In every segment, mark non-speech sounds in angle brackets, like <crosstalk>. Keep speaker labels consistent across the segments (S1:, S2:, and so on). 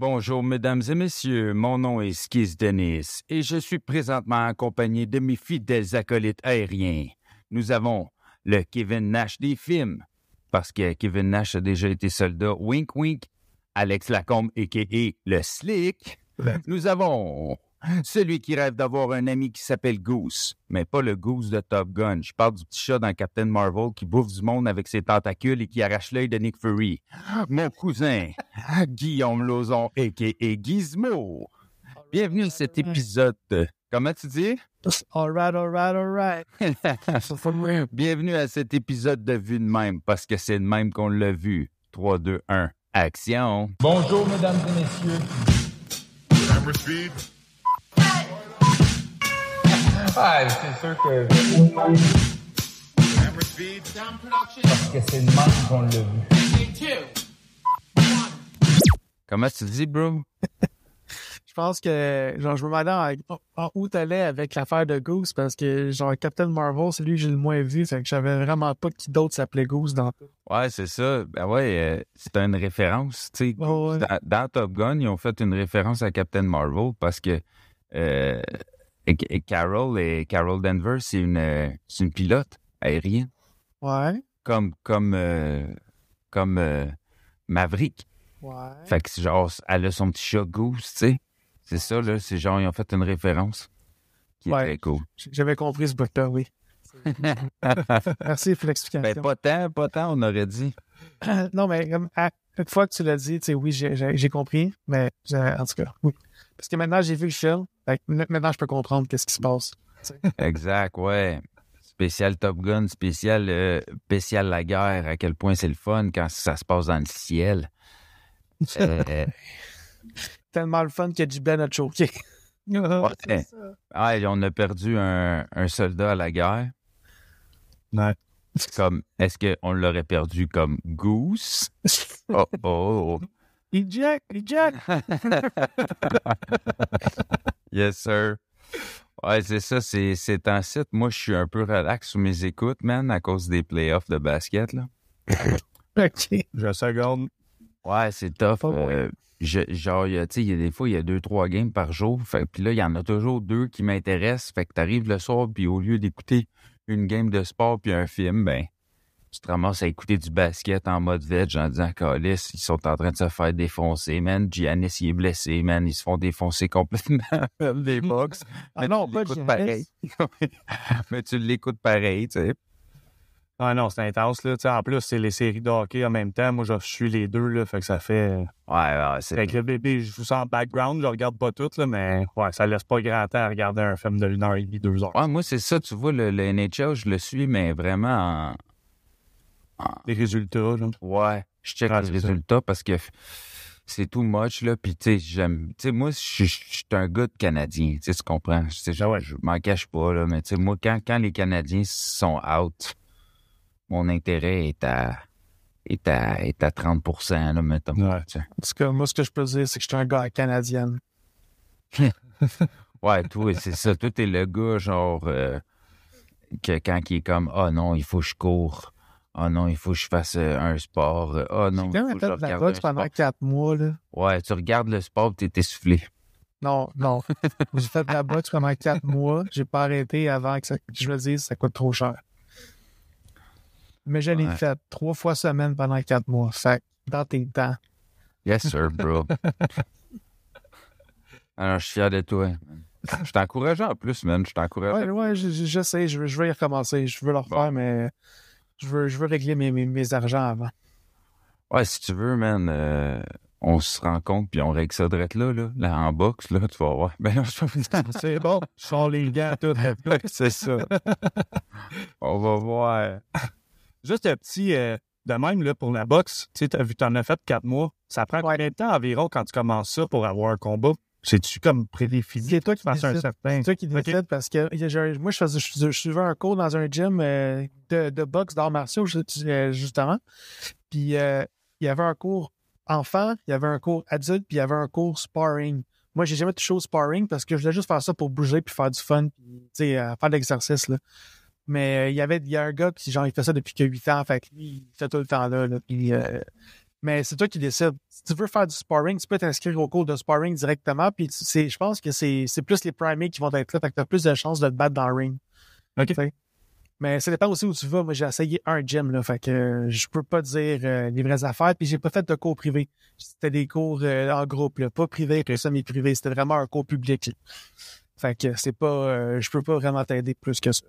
S1: Bonjour, mesdames et messieurs. Mon nom est Skis Denis et je suis présentement accompagné de mes fidèles acolytes aériens. Nous avons le Kevin Nash des films, parce que Kevin Nash a déjà été soldat. Wink, wink. Alex Lacombe, a.k.a. le Slick. Nous avons celui qui rêve d'avoir un ami qui s'appelle Goose, mais pas le Goose de Top Gun. Je parle du petit chat dans Captain Marvel qui bouffe du monde avec ses tentacules et qui arrache l'œil de Nick Fury. Mon cousin, Guillaume Lozon, a.k.a. Gizmo. <laughs> Bienvenue à cet épisode. de- Comment tu dis?
S2: All right, all right, all right.
S1: Bienvenue à cet épisode de Vue de même, parce que c'est de même qu'on l'a vu. 3, 2, 1, action!
S3: Bonjour, mesdames et messieurs. Ah, c'est sûr que parce que c'est le même qu'on l'a vu.
S1: Comment tu dis, bro?
S2: Je pense que, genre, je me demandais en, en où t'allais avec l'affaire de Goose parce que, genre, Captain Marvel, c'est lui que j'ai le moins vu, fait que j'avais vraiment pas qui d'autre s'appelait Goose dans tout.
S1: Ouais, c'est ça. Ben ouais, euh, c'est une référence. Tu sais,
S2: Ouais, ouais.
S1: dans, dans Top Gun, ils ont fait une référence à Captain Marvel parce que euh, et- et Carol et Carol Danvers, c'est une, euh, c'est une pilote aérienne,
S2: Ouais,
S1: comme comme euh, comme euh, Maverick.
S2: ouais.
S1: Fait que c'est genre, elle a son petit chat Goose, tu sais. C'est ça, là. C'est genre, ils ont fait une référence qui est
S2: Ouais.
S1: très cool.
S2: J'avais compris ce bout-là, oui. <laughs> Merci pour
S1: Ben,
S2: l'explication.
S1: pas tant, pas tant, on aurait dit. <coughs>
S2: non, mais comme, à, une fois que tu l'as dit, tu sais, oui, j'ai- compris, mais en tout cas, oui. Parce que maintenant, j'ai vu le film, maintenant, je peux comprendre qu'est-ce qui se passe.
S1: Exact, ouais. Spécial Top Gun, spécial, euh, spécial la guerre, à quel point c'est le fun quand ça se passe dans le ciel. <laughs> Euh,
S2: Tellement le fun que Jibben a choqué.
S1: ouais. Ah, on a perdu un, un soldat à la guerre.
S3: Ouais.
S1: Comme, est-ce qu'on l'aurait perdu comme Goose? <laughs> Oh, oh, oh.
S2: Eject, eject! <laughs>
S1: Yes, sir. Ouais, c'est ça, c'est, c'est un site. Moi, je suis un peu relax sous mes écoutes, man, à cause des playoffs de basket, là. <laughs>
S2: OK.
S3: Je seconde.
S1: Ouais, c'est tough. Euh, je- genre, tu sais, il y a des fois, il y a deux, trois games par jour. Fait, puis là, il y en a toujours deux qui m'intéressent. Fait que t'arrives le soir, puis au lieu d'écouter une game de sport puis un film, ben, tu te ramasses à écouter du basket en mode veg en disant, Calis, ils sont en train de se faire défoncer, man. Giannis, il est blessé, man. Ils se font défoncer complètement. <laughs> Des <laughs> box.
S2: Ah non, pas
S1: l'écoutes pareil. <laughs> Mais tu l'écoutes pareil, tu sais.
S3: Ah non, c'est intense, là. Tu en plus, c'est les séries de hockey en même temps. Moi, je suis les deux, là. Fait que ça fait.
S1: Ouais, ouais, c'est.
S3: Fait que le bébé, je vous sens en background, je regarde pas tout, là, mais ouais, ça laisse pas grand temps à regarder un film de 1 heure et demie, 2 heures.
S1: Ouais, moi, c'est ça, tu vois, le, le NHL, je le suis, mais vraiment en,
S3: Les résultats, là.
S1: Ouais, je check
S3: Ah,
S1: les
S3: ça.
S1: résultats parce que c'est too much, là. Puis, tu sais, j'aime. Tu sais, moi, je suis- je suis un gars de Canadien. Tu sais, tu comprends? Je
S3: Ah ouais.
S1: je m'en cache pas, là. Mais, tu sais, moi, quand, quand les Canadiens sont out, mon intérêt est à. est à, est à 30 là, mettons.
S3: Ouais.
S1: Tu sais.
S2: En tout cas, moi, ce que je peux dire, c'est que je suis un gars canadien. <laughs>
S1: Ouais, toi, c'est ça. Toi, t'es le gars, genre, euh, que quand il est comme, ah non, il faut que je cours. Ah non, il faut que je fasse euh, un sport. Ah non,
S2: J'ai
S1: il faut que je
S2: fait de la
S1: regarde
S2: boxe pendant quatre mois, là.
S1: Ouais, tu regardes le sport, t'es essoufflé.
S2: Non, non. j'ai fait de la boxe pendant quatre mois. J'ai pas arrêté avant que ça, je me dise ça coûte trop cher. Mais je l'ai
S1: Ouais.
S2: fait trois fois semaine pendant quatre mois. Fait dans tes temps.
S1: Yes, sir, bro. <laughs> Alors, je suis fier de toi. Je t'encourage en plus, man. Je t'encourage.
S2: Ouais, ouais, je, je- sais, je veux y recommencer. Je veux le refaire, mais je veux, je veux régler mes, mes, mes argents avant.
S1: Ouais, si tu veux, man, euh, on se rencontre puis on règle ça direct là, là, là, en boxe, là, tu vas voir. <laughs> Ben non, je vais <laughs>
S2: C'est bon.
S3: Je sors les gants, tout. <laughs>
S1: C'est ça. on va voir.
S3: Juste un petit. euh, de même, là, pour la boxe, tu sais, t'as vu, t'en as fait quatre mois. Ça prend
S2: Ouais.
S3: combien de temps environ quand tu commences ça pour avoir un combat? C'est-tu comme prédéfini?
S2: C'est toi qui
S3: fasses un
S2: décides.
S3: certain.
S2: C'est toi qui
S3: Ok.
S2: décide parce que moi, je, faisais, je, je suivais un cours dans un gym euh, de, de boxe d'arts martiaux, euh, justement. Puis, euh, il y avait un cours enfant, il y avait un cours adulte, puis il y avait un cours sparring. Moi, j'ai jamais touché au sparring parce que je voulais juste faire ça pour bouger puis faire du fun, puis, euh, faire de l'exercice, là. Mais il y avait il y a un gars qui, genre, il fait ça depuis que 8 ans, fait que lui, il fait tout le temps là, là puis, Mais c'est toi qui décides. Si tu veux faire du sparring, tu peux t'inscrire au cours de sparring directement. Puis je pense que c'est, c'est plus les primates qui vont être là. Fait que tu as plus de chances de te battre dans le ring.
S3: OK.
S2: T'sais? Mais ça dépend aussi où tu vas. Moi, j'ai essayé un gym, là. Fait que euh, je peux pas dire euh, les vraies affaires. Puis j'ai pas fait de cours privés. C'était des cours euh, en groupe, là. Pas privé, que semi-privé. C'était vraiment un cours public. là. Fait que c'est pas. je peux pas vraiment t'aider plus que ça.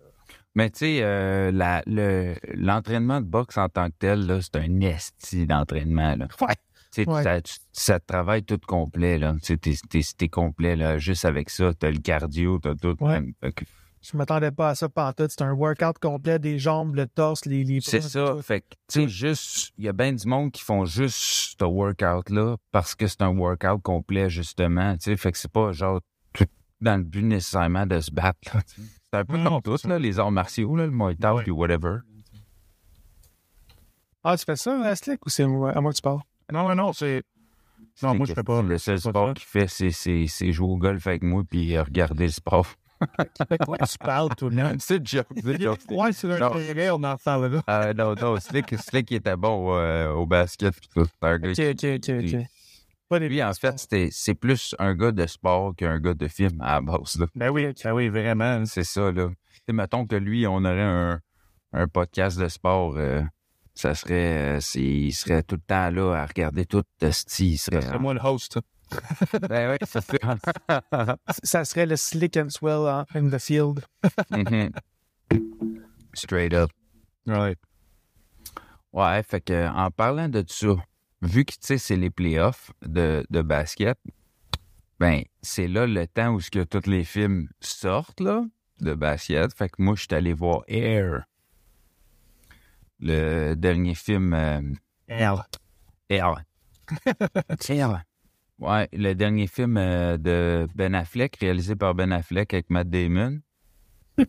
S1: Mais tu sais, euh, le- l'entraînement de boxe en tant que tel, c'est un esti d'entraînement.
S2: Ouais.
S1: Tu
S2: Ouais.
S1: ça, tu- ça te travaille tout complet. Là. Tu t'es complet. Là. Juste avec ça, t'as le cardio, t'as tout.
S2: Ouais.
S1: Que
S2: Je m'attendais pas à ça pantoute. C'est un workout complet des jambes, le torse, les, les
S1: C'est ça.
S2: tout.
S1: Fait que, tu sais, juste, il y a bien du monde qui font juste ce workout-là parce que c'est un workout complet, justement. Tu sais, fait que c'est pas genre tout dans le but nécessairement de se battre. là, tu. C'est un peu
S3: Non,
S1: comme là, les arts martiaux, là, le Muay Thai
S3: Ouais.
S1: puis whatever.
S2: Ah, tu fais ça, euh, Slick, ou c'est à moi que tu parles?
S3: Non, non, non, c'est. Non,
S1: C'est
S3: moi, je fais pas.
S1: Le seul sport qu'il fait, c'est, c'est, c'est jouer au golf avec moi puis euh, regarder le sport. <laughs>
S3: Fait quoi? Tu parles tout le temps?
S1: c'est une joke. c'est <laughs> joke.
S3: Ouais, c'est un
S1: Non.
S3: terrain, on en parle là.
S1: Euh, non, non, Slick, Slick était bon euh, au basket. tout. C'est un gars
S2: Ok, ok, ok,
S1: qui-
S2: ok. Pas des
S1: Lui, en fait, c'est plus un gars de sport qu'un gars de film à la base. Là.
S3: Ben oui, ben oui, vraiment.
S1: C'est ça, là. Mettons que lui, on aurait un, un podcast de sport, euh, ça serait, euh, il serait tout le temps là à regarder tout de style. Il serait.
S3: C'est moi le host. <laughs>
S1: Ben ouais, <laughs> ça
S2: serait le Slick and Swell in the field.
S1: Mhm. <laughs> Straight up.
S3: Ouais.
S1: Ouais, fait que en parlant de ça, vu que tu sais, c'est les playoffs de, de basket, ben, c'est là le temps où ce que tous les films sortent, là, de basket. Fait que moi, je suis allé voir Air. Le dernier film euh,
S3: Air.
S1: Air. <laughs> Air. Ouais, le dernier film euh, de Ben Affleck, réalisé par Ben Affleck avec Matt Damon. <laughs>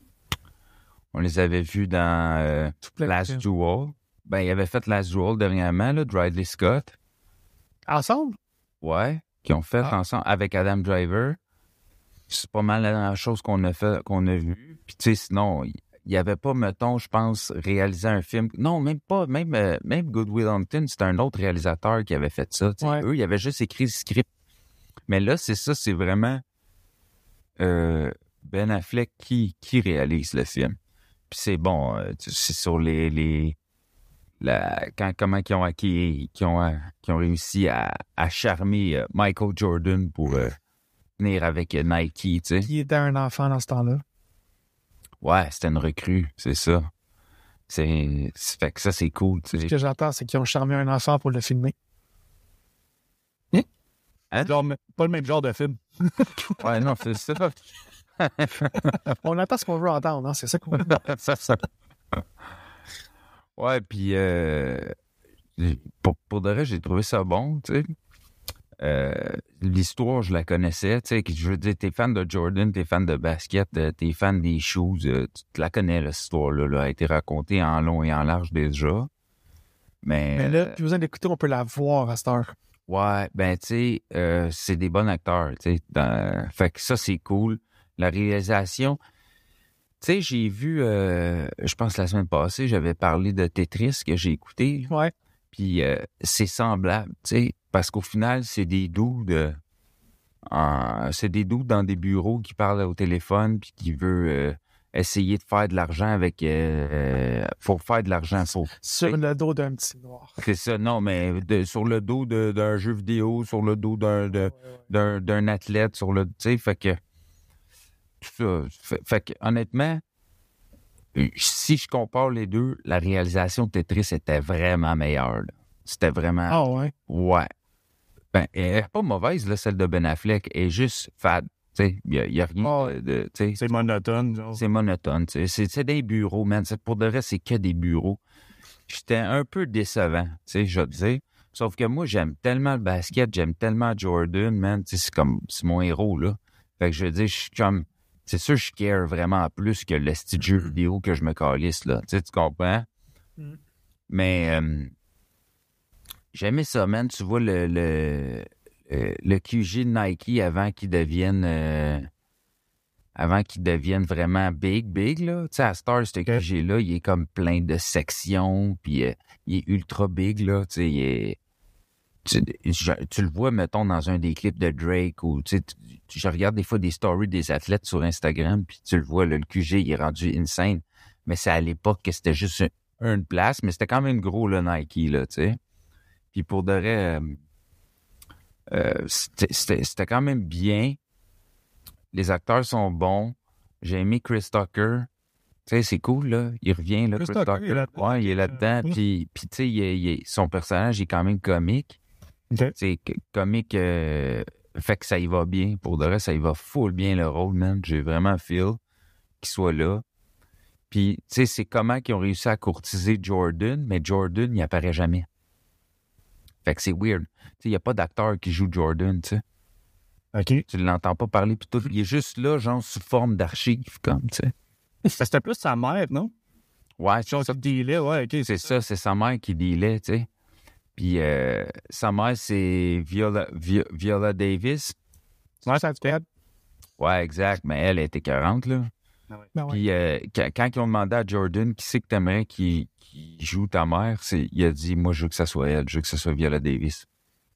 S1: On les avait vus dans euh, Last. Duel. Ben, il avait fait Last Duel dernièrement, là, de Ridley Scott.
S2: Ensemble?
S1: Ouais, qui ont fait
S2: Ah.
S1: ensemble avec Adam Driver. C'est pas mal la dernière chose qu'on a fait, qu'on a vu. Puis tu sais, sinon, il il y avait pas, mettons, je pense, réalisé un film. Non, même pas, même, euh, même Good Will Hunting, c'était un autre réalisateur qui avait fait ça.
S2: Ouais.
S1: Eux, ils avaient juste écrit le script. Mais là, c'est ça, c'est vraiment euh, Ben Affleck qui, qui réalise le film. Puis c'est bon, euh, c'est sur les, les la, quand, comment ils ont, qui, qui ont, euh, qui ont réussi à, à charmer euh, Michael Jordan pour euh, venir avec Nike, tu sais.
S2: Qui était un enfant dans ce temps-là?
S1: Ouais, c'était une recrue, c'est ça. C'est, fait que ça, c'est cool, tu
S2: Ce que j'entends, c'est qu'ils ont charmé un enfant pour le filmer.
S3: Genre, mais pas le même genre de film. <laughs>
S1: Ouais, non, c'est ça. <laughs>
S2: On entend ce qu'on veut entendre, hein? c'est ça qu'on veut. <laughs>
S1: Ça, ça. Ouais, puis euh, pour, pour de vrai, j'ai trouvé ça bon, tu sais. Euh, L'histoire, je la connaissais, tu sais. Je veux dire, t'es fan de Jordan, t'es fan de basket, euh, t'es fan des shoes, tu te la connais, là, cette histoire-là. Là, a été racontée en long et en large déjà. Mais,
S2: Mais là, plus besoin d'écouter, on peut la voir à cette heure.
S1: Ouais, ben tu sais, euh, c'est des bons acteurs, tu sais. dans- Fait que ça, c'est cool. La réalisation, tu sais, j'ai vu, euh, je pense la semaine passée, j'avais parlé de Tetris que j'ai écouté.
S2: Ouais.
S1: Puis euh, c'est semblable, tu sais, parce qu'au final, c'est des doux de... c'est des doux dans des bureaux qui parlent au téléphone puis qui veut euh, essayer de faire de l'argent avec... Euh, euh, faut faire de l'argent, faut
S2: Sur le dos d'un petit noir.
S1: c'est ça, non, mais de- sur le dos d'un jeu vidéo, sur le dos d'un d'un athlète, sur le. Tu sais, fait que. Tout ça. Fait, fait que, honnêtement, euh, si je compare les deux, la réalisation de Tetris était vraiment meilleure. C'était vraiment.
S2: Ah ouais?
S1: Ouais. Ben, elle est pas mauvaise, là, celle de Ben Affleck. Elle est juste fade. Tu sais, il n'y a, rien
S2: Ah
S1: de.
S3: C'est monotone, genre.
S1: c'est monotone. C'est des bureaux, man. Pour de vrai, c'est que des bureaux. J'étais un peu décevant, tu sais, je veux dire. Sauf que moi, j'aime tellement le basket, j'aime tellement Jordan, man. C'est comme, c'est mon héros, là. Fait que je veux dire, je suis comme, c'est sûr, je care vraiment plus que le style jeu vidéo que je me calisse, là. Tu sais, tu comprends?
S2: Mm.
S1: Mais, euh, j'aimais ça, man. Tu vois, le, le, euh, le QG de Nike avant qu'il devienne, euh, avant qu'il devienne vraiment big, big, là. Tu sais, à Star, ce QG-là, il est comme plein de sections, puis euh, il est ultra big, là. Tu sais, il est, tu, je- tu le vois, mettons, dans un des clips de Drake ou tu je regarde des fois des stories des athlètes sur Instagram, puis tu le vois, là, le QG, il est rendu insane. Mais c'est à l'époque que c'était juste un- une place, mais c'était quand même gros, le Nike, là, tu sais. Puis pour de vrai, euh, euh, c'était- quand même bien. Les acteurs sont bons. J'ai aimé Chris Tucker. Tu sais, c'est cool, là. Il revient, là,
S3: Chris
S1: Chris,
S3: Tucker,
S1: Tucker.
S3: il est là-dedans.
S1: ouais, il est là-dedans. Puis, puis tu sais, son personnage est quand même comique.
S3: OK.
S1: C'est que- comique, euh, fait que ça y va bien. Pour de vrai, ça y va full bien le rôle, man. J'ai vraiment feel qu'il soit là. Puis, tu sais, c'est comment qu'ils ont réussi à courtiser Jordan, mais Jordan, il apparaît jamais. Fait que c'est weird. Tu sais, il n'y a pas d'acteur qui joue Jordan, tu sais.
S3: OK.
S1: Tu l'entends pas parler, puis tout. Il est juste là, genre, sous forme d'archive, comme, tu sais.
S3: C'était plus sa mère, non?
S1: Ouais, c'est ça.
S3: qui dealait, ouais, OK.
S1: C'est ça, c'est sa mère qui dealait, tu sais. Puis euh, sa mère, c'est Viola, Vi- Viola Davis.
S3: Ouais, ça te fait?
S1: Ouais, exact, mais elle, elle était 40, là.
S2: Ben ouais.
S1: Puis euh, quand, quand ils ont demandé à Jordan qui c'est que t'aimerais qui, qui joue ta mère, c'est, il a dit Moi, je veux que ça soit elle, je veux que ça soit Viola Davis.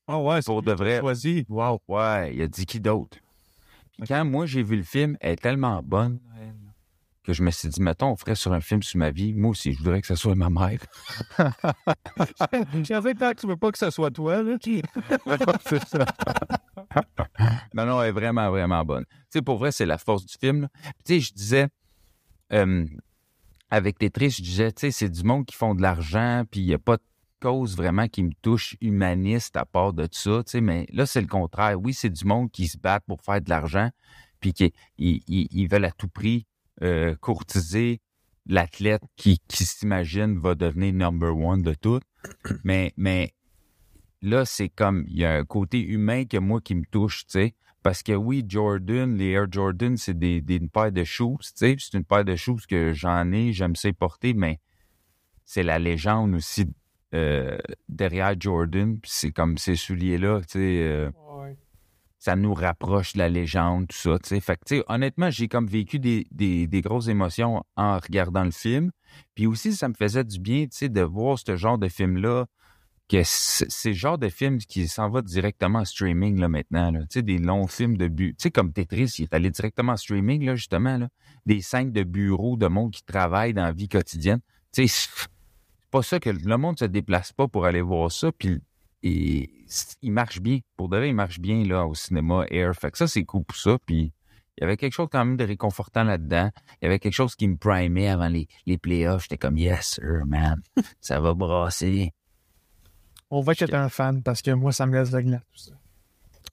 S3: Ah ouais, c'est
S1: Pour de vrai.
S3: choisi. Wow.
S1: Ouais, il a dit qui d'autre? Puis quand moi j'ai vu le film, elle est tellement bonne que je me suis dit, mettons, on ferait sur un film sur ma vie, moi aussi, je voudrais que ça soit ma mère.
S3: J'ai dit, tant que tu veux pas que ce soit toi, là. <laughs>
S1: c'est ça. <laughs> non, non, elle est vraiment, vraiment bonne. Tu sais, pour vrai, c'est la force du film. Tu sais, je disais, euh, avec Tetris, je disais, tu sais, c'est du monde qui font de l'argent, puis il n'y a pas de cause vraiment qui me touche humaniste à part de ça, tu sais, mais là, c'est le contraire. Oui, c'est du monde qui se battent pour faire de l'argent, puis qui ils, ils- ils veulent à tout prix euh, courtiser l'athlète qui, qui s'imagine va devenir number one de tout. <clears throat> Mais, mais là, c'est comme, il y a un côté humain que moi qui me touche, tu sais. Parce que oui, Jordan, les Air Jordan, c'est des, des, une paire de shoes, tu sais. C'est une paire de shoes que j'en ai, j'aime ça porter, mais c'est la légende aussi euh, derrière Jordan. Puis c'est comme ces souliers-là, tu sais. euh,
S2: Ouais.
S1: Ça nous rapproche de la légende, tout ça. Fait que, honnêtement, j'ai comme vécu des, grosses émotions en regardant le film. Puis aussi, ça me faisait du bien, de voir ce genre de film-là, que c'est le genre de film qui s'en va directement en streaming, là, maintenant, là. Des longs films de but. Tu sais, comme Tetris, il est allé directement en streaming, là, justement, là. Des scènes de bureau, de monde qui travaille dans la vie quotidienne. Tu sais, c'est pas ça que le monde se déplace pas pour aller voir ça, puis et il marche bien. Pour de vrai, il marche bien là au cinéma Air. Fait que ça, c'est cool pour ça. Puis il y avait quelque chose quand même de réconfortant là-dedans. Il y avait quelque chose qui me primait avant les, les playoffs. J'étais comme Yes, sir, man. <laughs> Ça va brasser.
S2: On voit que t'es un fan parce que moi, ça me laisse gland, tout ça.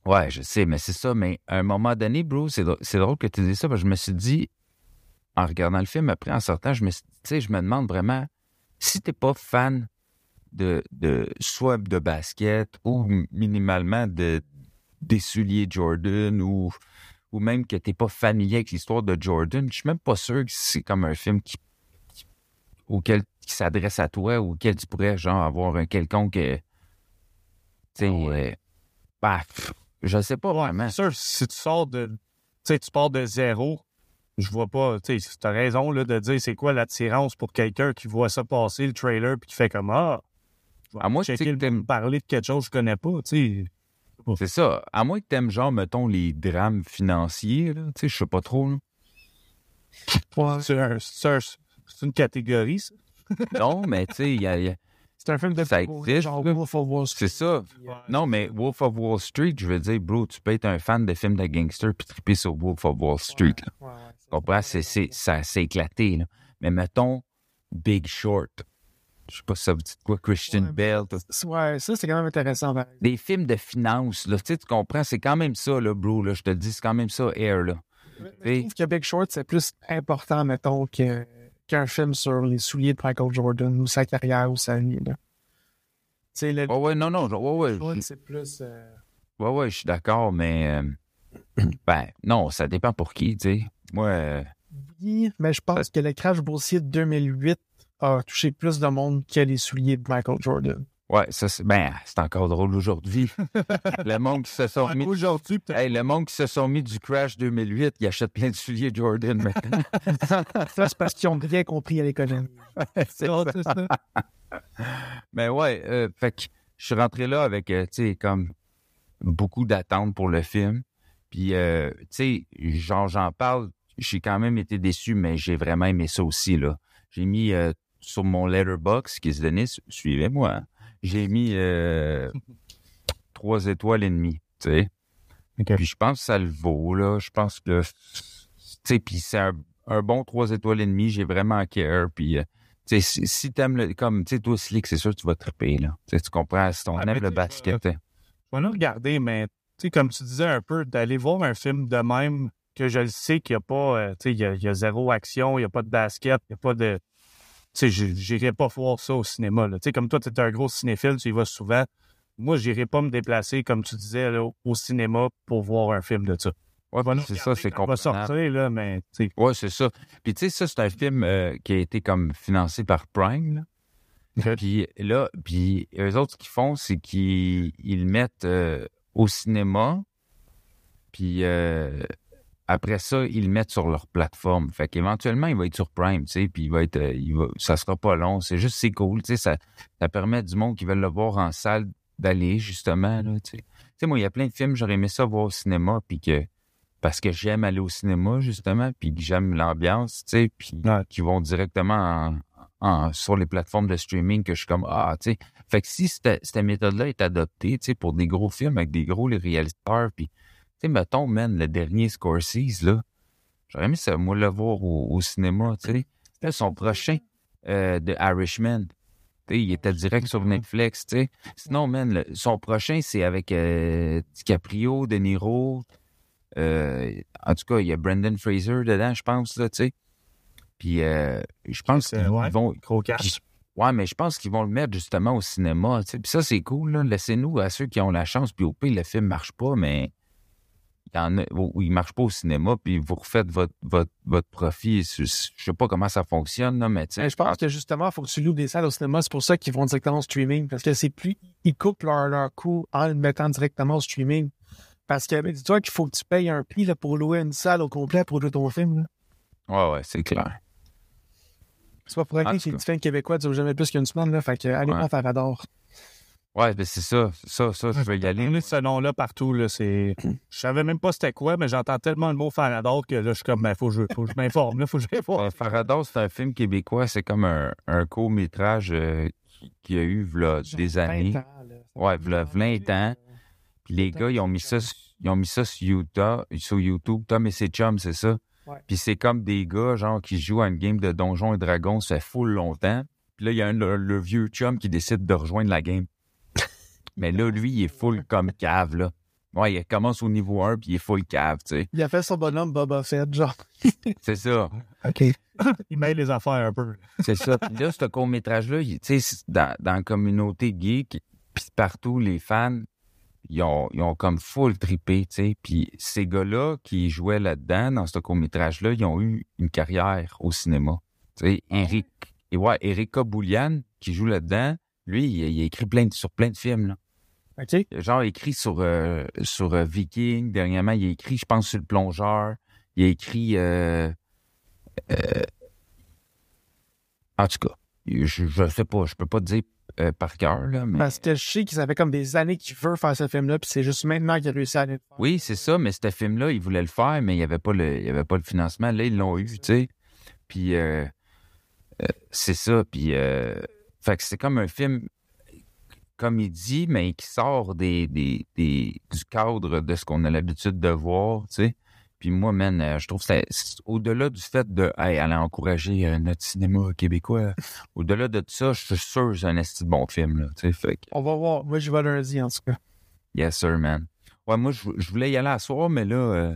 S1: Ouais, je sais, mais c'est ça. Mais à un moment donné, bro, c'est drôle, que tu dis ça, parce que je me suis dit, en regardant le film, après, en sortant, je me suis- tu sais, je me demande vraiment, si t'es pas fan de, de soit de basket ou minimalement de des souliers Jordan ou, ou même que t'es pas familier avec l'histoire de Jordan, je suis même pas sûr que c'est comme un film qui, qui- auquel qui s'adresse à toi ou auquel tu pourrais genre avoir un quelconque euh, tu sais euh, bah, je sais pas vraiment.
S3: C'est sûr, si tu sors de. Tu sais, tu pars de zéro, je vois pas. Tu sais, t'as raison là, de dire c'est quoi l'attirance pour quelqu'un qui voit ça passer, le trailer, puis qui fait comme Ah,
S1: À moins que tu t'aimes-
S3: parler de quelque chose que je connais pas, tu sais.
S1: C'est ça. À moins que t'aimes genre, mettons, les drames financiers, là. Tu sais, je sais pas trop, là.
S2: Ouais.
S3: C'est un- une catégorie, ça. <laughs>
S1: Non, mais tu sais, il y a- il y a-
S2: C'est un film de
S1: Ça existe,
S2: genre. Wolf of Wall Street.
S1: c'est ça. Non, mais Wolf of Wall Street, je veux dire, bro, tu peux être un fan de films de gangsters puis triper sur Wolf of Wall Street, là.
S2: Ouais, ouais,
S1: ça s'est éclaté, là. Mais mettons, Big Short. Je sais pas si ça vous dit quoi, Christian
S2: Ouais,
S1: tout-
S2: Ouais, ça, c'est quand même intéressant.
S1: Des films de finance, là. Tu comprends? C'est quand même ça, là, bro, là. Je te le dis, c'est quand même ça, Air, là.
S2: Mais Je trouve que Big Short, c'est plus important, mettons, qu'un film sur les souliers de Michael Jordan ou sa carrière ou sa vie. Là. Tu sais, le
S1: Ouais, ouais, non, non, ouais, ouais.
S2: C'est plus. euh,
S1: Ouais, ouais, je suis d'accord, mais euh, <clears throat> ben non, ça dépend pour qui, tu sais. Moi, euh,
S2: Oui, mais je pense que le crash boursier de 2008 a touché plus de monde que les souliers de Michael Jordan.
S1: ouais, ça c'est ben c'est encore drôle aujourd'hui. <laughs> le monde qui se sont mis
S3: Aujourd'hui, peut-être.
S1: Hey, le monde qui se sont mis du crash 2008, il achète plein de souliers Jordan maintenant. <laughs> <laughs>
S2: Ça, c'est parce qu'ils ont bien compris à l'économie.
S1: C'est ça. Mais ouais, euh, fait que je suis rentré là avec, euh, tu sais, comme beaucoup d'attentes pour le film. Puis, euh, tu sais, genre, j'en parle, j'ai quand même été déçu, mais j'ai vraiment aimé ça aussi, là. J'ai mis euh, sur mon letterbox, qui se donnait, suivez-moi, j'ai mis euh, <laughs> trois étoiles et demie, tu sais. Puis je pense que ça le vaut, là. Je pense que, tu sais, puis c'est un, un bon trois étoiles et demie. J'ai vraiment care. Puis, euh, tu sais, si, si t'aimes le, comme, tu sais, toi, Slick, c'est sûr que tu vas triper, là. Tu comprends? Si on
S3: Ouais,
S1: aime
S3: mais
S1: le basket.
S3: Je vais le regarder, mais tu sais, comme tu disais un peu, d'aller voir un film de même que je le sais qu'il n'y a pas, euh, tu sais, il y y a zéro action, il n'y a pas de basket, il n'y a pas de. Tu sais, j'irai pas voir ça au cinéma. là. Tu sais, comme toi, tu es un gros cinéphile, tu y vas souvent. Moi, j'irai pas me déplacer, comme tu disais, là, au cinéma pour voir un film de ça.
S1: Ouais,
S3: Voilà,
S1: c'est ça, c'est
S3: On va
S1: comprenable.
S3: sortir, là, mais tu sais,
S1: Ouais, c'est ça. Puis, tu sais, ça, c'est un film euh, qui a été comme financé par Prime, là. Puis là, puis eux autres, ce qu'ils font, c'est qu'ils ils mettent euh, au cinéma, puis euh, après ça, ils le mettent sur leur plateforme. Fait qu'éventuellement, il va être sur Prime, tu sais, puis il va être, euh, il va, ça sera pas long. C'est juste, c'est cool, tu sais, ça, ça permet du monde qui veulent le voir en salle d'aller, justement, là, tu sais. Tu sais, moi, il y a plein de films, j'aurais aimé ça voir au cinéma, puis que, parce que j'aime aller au cinéma, justement, puis que j'aime l'ambiance, tu sais, puis
S3: Ouais.
S1: qui vont directement en, en- sur les plateformes de streaming que je suis comme, ah, tu sais. Fait que si cette, cette méthode-là est adoptée, tu sais, pour des gros films avec des gros les réalisateurs, puis, tu sais, mettons, man, le dernier Scorsese, là, j'aurais aimé ça, moi, le voir au, au cinéma, tu sais. Son prochain, euh, de Irishman, tu sais, il était direct sur Netflix, tu sais. Sinon, man, le- son prochain, c'est avec euh, DiCaprio, De Niro, euh, en tout cas, il y a Brendan Fraser dedans, je pense, là, tu sais. Puis, euh, je pense qu'ils
S3: ouais.
S1: vont...
S3: gros cash.
S1: Ouais, mais je pense qu'ils vont le mettre justement au cinéma. tu sais. Puis ça, c'est cool. là. Laissez-nous à ceux qui ont la chance. Puis au pire, le film marche pas, mais il y en a où il marche pas au cinéma. Puis vous refaites votre, votre, votre profit. Je sais pas comment ça fonctionne, là, mais.
S2: Ben, je pense que justement, il faut que tu loues des salles au cinéma. C'est pour ça qu'ils vont directement au streaming. Parce que c'est plus. Ils coupent leur, leur coût en le mettant directement au streaming. Parce que ben, dis-toi qu'il faut que tu payes un prix là, pour louer une salle au complet pour louer ton film. là.
S1: Ouais, ouais, c'est clair.
S2: C'est pas pour
S1: En
S2: rien que les films québécois durent jamais plus qu'une semaine. Là, fait que allez
S1: Ouais.
S2: faire Farador.
S1: Ouais, ben c'est ça. Ça, ça, je vais y aller.
S3: Ce nom-là partout, là, c'est. <clears throat> Je savais même pas c'était quoi, mais j'entends tellement le mot Farador que là, je suis comme, ben, faut que je, faut que je m'informe, là, faut que je m'informe.
S1: Euh, Farados, c'est un film québécois. C'est comme un, un court-métrage euh, qui, qui a eu des années. Ouais, v'là 20 ans. Puis les gars, ils ont mis ça, ils ont mis ça sur YouTube, sur YouTube. Tom et ses chums, c'est ça.
S2: Ouais.
S1: Puis c'est comme des gars, genre, qui jouent à une game de Donjons et Dragons, ça fait full longtemps. Puis là, il y a un, le, le vieux chum qui décide de rejoindre la game. Mais là, lui, il est full comme cave, là. Ouais, il commence au niveau 1, puis il est full cave, tu sais.
S2: Il a fait son bonhomme Boba Fett, genre. <laughs>
S1: C'est ça.
S2: OK.
S3: Il mêle les affaires un peu.
S1: C'est ça. Puis là, ce court-métrage-là, tu sais, c'est dans, dans la communauté geek, puis partout, les fans, ils ont, ils ont comme full trippé, tu sais. Puis ces gars-là qui jouaient là-dedans, dans ce court-métrage-là, ils ont eu une carrière au cinéma. Tu sais, Eric, et ouais, Erika Boulian, qui joue là-dedans, lui, il, a- il a écrit plein de, sur plein de films, là.
S2: OK.
S1: Genre, écrit sur, euh, sur euh, Viking. Dernièrement, il a écrit, je pense, sur le plongeur. Il a écrit. euh, euh, en tout cas, je, je sais pas, je peux pas te dire par cœur, là, mais.
S2: Parce que je sais que ça fait comme des années qu'il veut faire ce film-là, puis c'est juste maintenant qu'il a réussi à le faire.
S1: Oui, c'est ça, mais ce film-là, il voulait le faire, mais il n'y avait, pas le- il avait pas le financement. Là, ils l'ont eu, tu sais. Puis, c'est ça. Puis, fait que c'est comme un film comédie, mais qui sort des, des, des- du cadre de ce qu'on a l'habitude de voir, tu sais. Puis moi, man, euh, je trouve que c'est au-delà du fait de hey, aller encourager euh, notre cinéma québécois, au-delà de tout ça, je suis sûr que c'est un esti bon film, là, tu sais. Fait que,
S2: On va voir. Moi, je vais lundi, en tout cas.
S1: Yes, sir, man. Ouais, moi, je, je voulais y aller à soir, mais là, euh,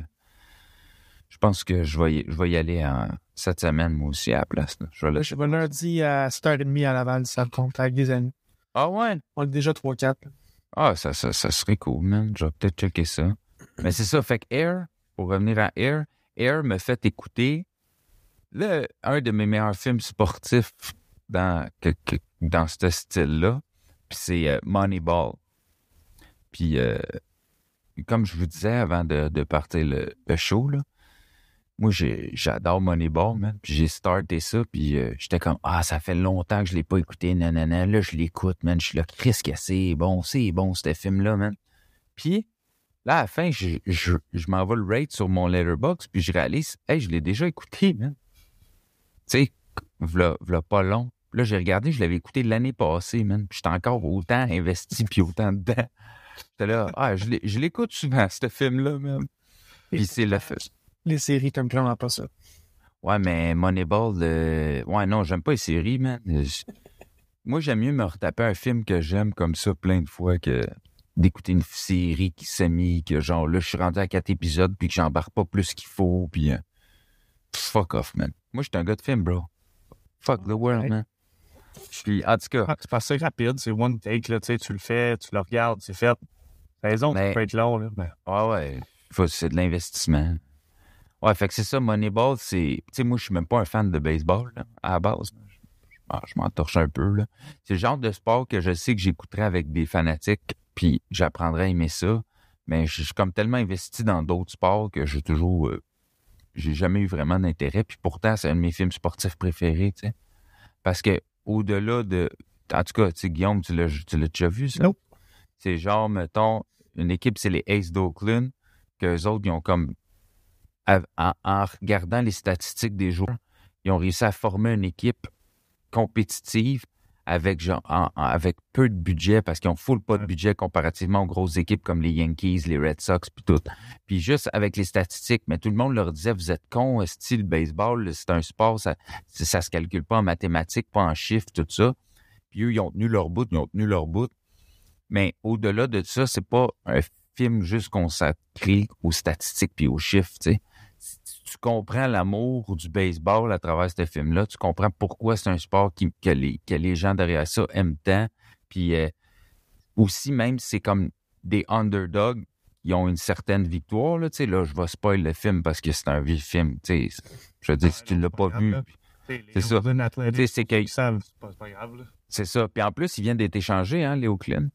S1: je pense que je vais y, je vais y aller en, cette semaine, moi aussi, à la place. là. Je vais
S2: Là, je vais lundi à 7h30 à Laval, ça compte, avec des amis.
S1: Ah ouais?
S2: On est déjà 3-4. là.
S1: Ah, ça, ça, ça serait cool, man. Je vais peut-être checker ça. Mais c'est ça, fait que Air, pour revenir à Air, Air me fait écouter le, un de mes meilleurs films sportifs dans, que- que- dans ce style-là. Puis c'est euh, Moneyball. Puis, euh, comme je vous disais avant de, de partir le, le show, là, moi, j'adore Moneyball, man. Puis j'ai starté ça, puis euh, j'étais comme, ah, ça fait longtemps que je l'ai pas écouté, nanana. Là, je l'écoute, man. Je suis là, Chris, que c'est bon, c'est bon, ce film-là, man. Puis, là, à la fin, je, je, je m'envoie le rate sur mon letterbox, puis je réalise, hey, je l'ai déjà écouté, man. Tu sais, v'là, v'là pas long. Là, j'ai regardé, je l'avais écouté l'année passée, man. Puis j'étais encore autant investi, puis autant dedans. J'étais là, ah, je l'écoute souvent, ce film-là, man. Puis c'est le fait.
S2: Les séries, t'aimes clairement pas ça.
S1: Ouais, mais Moneyball, euh, ouais, non, j'aime pas les séries, man. Je- Moi, j'aime mieux me retaper un film que j'aime comme ça plein de fois que d'écouter une série qui s'est mis, que genre, là, je suis rendu à quatre épisodes, puis que j'embarque pas plus qu'il faut, puis euh, fuck off, man. Moi, j'étais un gars de film, bro. Fuck the world, man. Puis, en tout cas,
S3: Ah, c'est pas assez rapide, c'est one take, là, tu sais, tu le fais, tu le regardes, c'est fait. T'as raison,
S1: Mais-
S3: ça peut être long, là. mais-
S1: Ouais, ouais. Faut- C'est de l'investissement. Ouais, fait que c'est ça, Moneyball, c'est. Tu sais, moi, je suis même pas un fan de baseball, là, à la base. Je, m'en torche un peu, là. C'est le genre de sport que je sais que j'écouterais avec des fanatiques, puis j'apprendrais à aimer ça. Mais je je suis comme tellement investi dans d'autres sports que j'ai toujours. euh, j'ai jamais eu vraiment d'intérêt. Puis pourtant, c'est un de mes films sportifs préférés, tu sais. Parce que, au-delà de. En tout cas, tu sais, Guillaume, tu l'as tu l'as déjà vu, ça?
S2: Nope.
S1: C'est genre, mettons, une équipe, c'est les Aces d'Oakland, qu'eux autres, ils ont comme. À- En, en regardant les statistiques des joueurs, ils ont réussi à former une équipe compétitive avec, genre, en- en- avec peu de budget parce qu'ils ont full pas de budget comparativement aux grosses équipes comme les Yankees, les Red Sox, puis tout. Puis juste avec les statistiques, mais tout le monde leur disait Vous êtes cons, style baseball, c'est un sport, ça, ça se calcule pas en mathématiques, pas en chiffres, tout ça. Puis eux, ils ont tenu leur bout, ils ont tenu leur bout. Mais au-delà de ça, c'est pas un film juste consacré aux statistiques puis aux chiffres, tu sais. Tu comprends l'amour du baseball à travers ce film-là. Tu comprends pourquoi c'est un sport qui, que, les, que les gens derrière ça aiment tant. Puis euh, aussi, même, c'est comme des underdogs qui ont une certaine victoire. Là, tu sais, là, je vais spoil le film parce que c'est un vieux film. Je veux dire, si tu ne l'as pas vu, C'est ça. C'est que
S3: ils savent, c'est pas, c'est pas grave, là.
S1: c'est ça. Puis en plus, ils viennent d'être échangés, hein, les Oakland.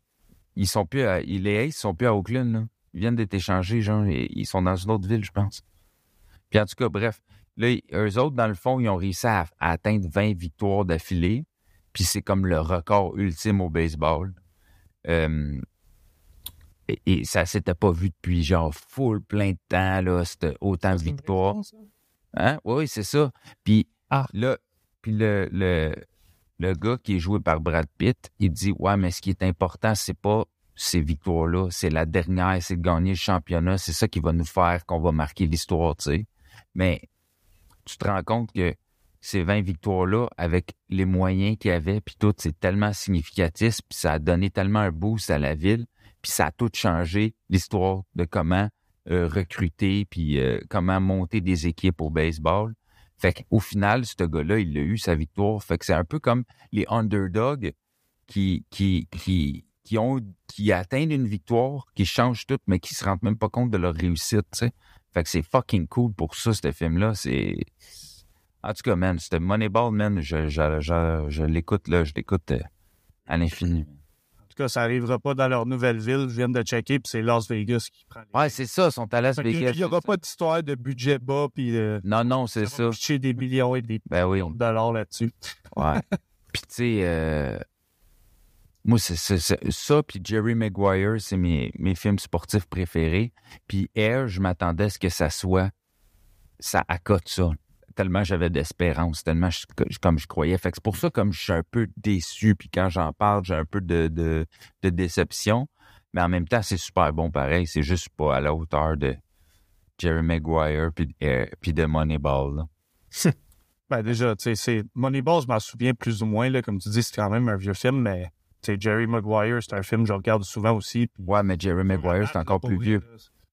S1: Ils sont plus à, les Aces sont plus à Oakland, là. Ils viennent d'être échangés, genre, ils sont dans une autre ville, je pense. Puis en tout cas, bref. Là, eux autres, dans le fond, ils ont réussi à, à atteindre 20 victoires d'affilée. Puis c'est comme le record ultime au baseball. Euh, et, et ça s'était pas vu depuis genre full plein de temps, là. C'était autant de victoires. Hein? Oui, c'est ça. Puis
S2: Ah.
S1: là, puis le, le, le gars qui est joué par Brad Pitt, il dit Ouais, mais ce qui est important, c'est pas ces victoires-là, c'est la dernière, c'est de gagner le championnat, c'est ça qui va nous faire qu'on va marquer l'histoire, tu sais. Mais tu te rends compte que ces 20 victoires-là, avec les moyens qu'il y avait, puis tout, c'est tellement significatif, puis ça a donné tellement un boost à la ville, puis ça a tout changé l'histoire de comment euh, recruter, puis euh, comment monter des équipes au baseball. Fait qu'au final, ce gars-là, il a eu sa victoire. Fait que c'est un peu comme les underdogs qui, qui, qui, atteignent une victoire, qui changent tout, mais qui se rendent même pas compte de leur réussite. Fait que c'est fucking cool pour ça, ce film-là. C'est. En tout cas, man, c'était Moneyball, man. Je, je, je, je l'écoute, là. Je l'écoute euh, à l'infini.
S3: En tout cas, ça arrivera pas dans leur nouvelle ville. Je viens de checker, puis c'est Las Vegas qui prend les...
S1: Ouais, c'est ça, ils sont à Las
S3: Fait
S1: Vegas.
S3: Il n'y aura pas d'histoire de budget bas, puis euh,
S1: Non, non, c'est
S3: ça pitcher des millions et des
S1: Ben oui.
S3: de dollars là-dessus.
S1: Ouais. <laughs> puis tu sais, euh, moi, c'est ça, puis Jerry Maguire, c'est mes, films sportifs préférés. Puis Air, je m'attendais à ce que ça soit, ça accote ça. Tellement j'avais d'espérance, tellement je- comme je croyais. Fait c'est pour ça, comme je suis un peu déçu, puis quand j'en parle, j'ai un peu de, déception. Mais en même temps, c'est super bon pareil. C'est juste pas à la hauteur de Jerry Maguire puis, Air- puis de Moneyball. <laughs>
S3: Ben déjà, tu sais, Moneyball, je m'en souviens plus ou moins, là, comme tu dis, c'est quand même un vieux film, mais Jerry Maguire, c'est un film que je regarde souvent aussi. puis-
S1: Ouais, mais Jerry Maguire, c'est encore plus vieux.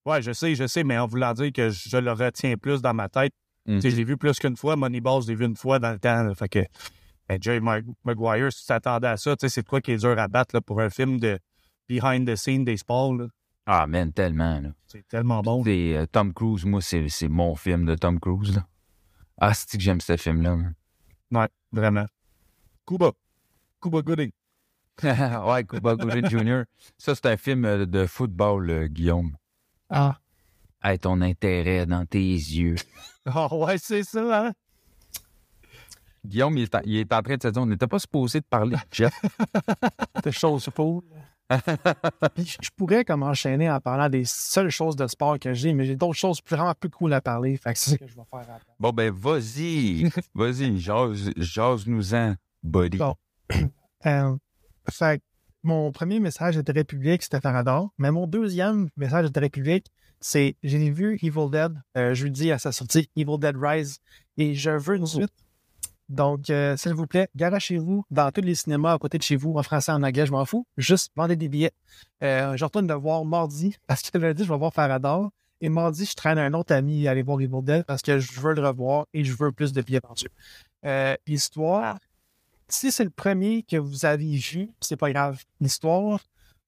S3: Ouais, je sais, je sais, mais en voulant dire que je le retiens plus dans ma tête.
S1: Mm.
S3: Je l'ai vu plus qu'une fois. Moneyball, je l'ai vu une fois dans le temps. là, fait que ben, Jerry Ma- Maguire, si tu t'attendais à ça, tu sais, c'est de quoi qui est dur à battre là, pour un film de behind the scene des sports. là.
S1: Ah, man, tellement. Là.
S3: C'est tellement bon.
S1: C'est, euh, Tom Cruise, moi, c'est, c'est mon film de Tom Cruise. Là. Ah, c'est que j'aime ce film-là.
S3: Ouais, vraiment. Cuba. Cuba Gooding. <laughs>
S1: ouais, Cuba Gooding Jr. Ça, c'est un film euh, de football, euh, Guillaume.
S2: Ah,
S1: Hey, ton intérêt dans tes yeux.
S3: Oh, <laughs> ouais, c'est ça, hein?
S1: Guillaume, il est, en, il est en train de se dire, on n'était pas supposé de parler de Jeff. <laughs>
S2: de choses pour. Puis je pourrais comme enchaîner en parlant des seules choses de sport que j'ai, mais j'ai d'autres choses vraiment plus cool à parler. Fait que c'est ça que je vais faire après.
S1: Bon, ben, vas-y. Vas-y, jase- jase-nous-en, buddy.
S2: Bon. <clears throat> Euh, fait mon premier message d'intérêt public, c'était Farador. Mais mon deuxième message d'intérêt public, c'est j'ai vu Evil Dead euh, jeudi à sa sortie, Evil Dead Rise, et je veux une suite. Donc, euh, s'il vous plaît, garagez-vous dans tous les cinémas à côté de chez vous, en français, en anglais, je m'en fous. Juste vendez des billets. Euh, je retourne le voir mardi, <laughs> parce que lundi, je vais voir Farador. Et mardi, je traîne un autre ami à aller voir Evil Dead parce que je veux le revoir et je veux plus de billets. Euh, L'histoire, si c'est le premier que vous avez vu, c'est pas grave. L'histoire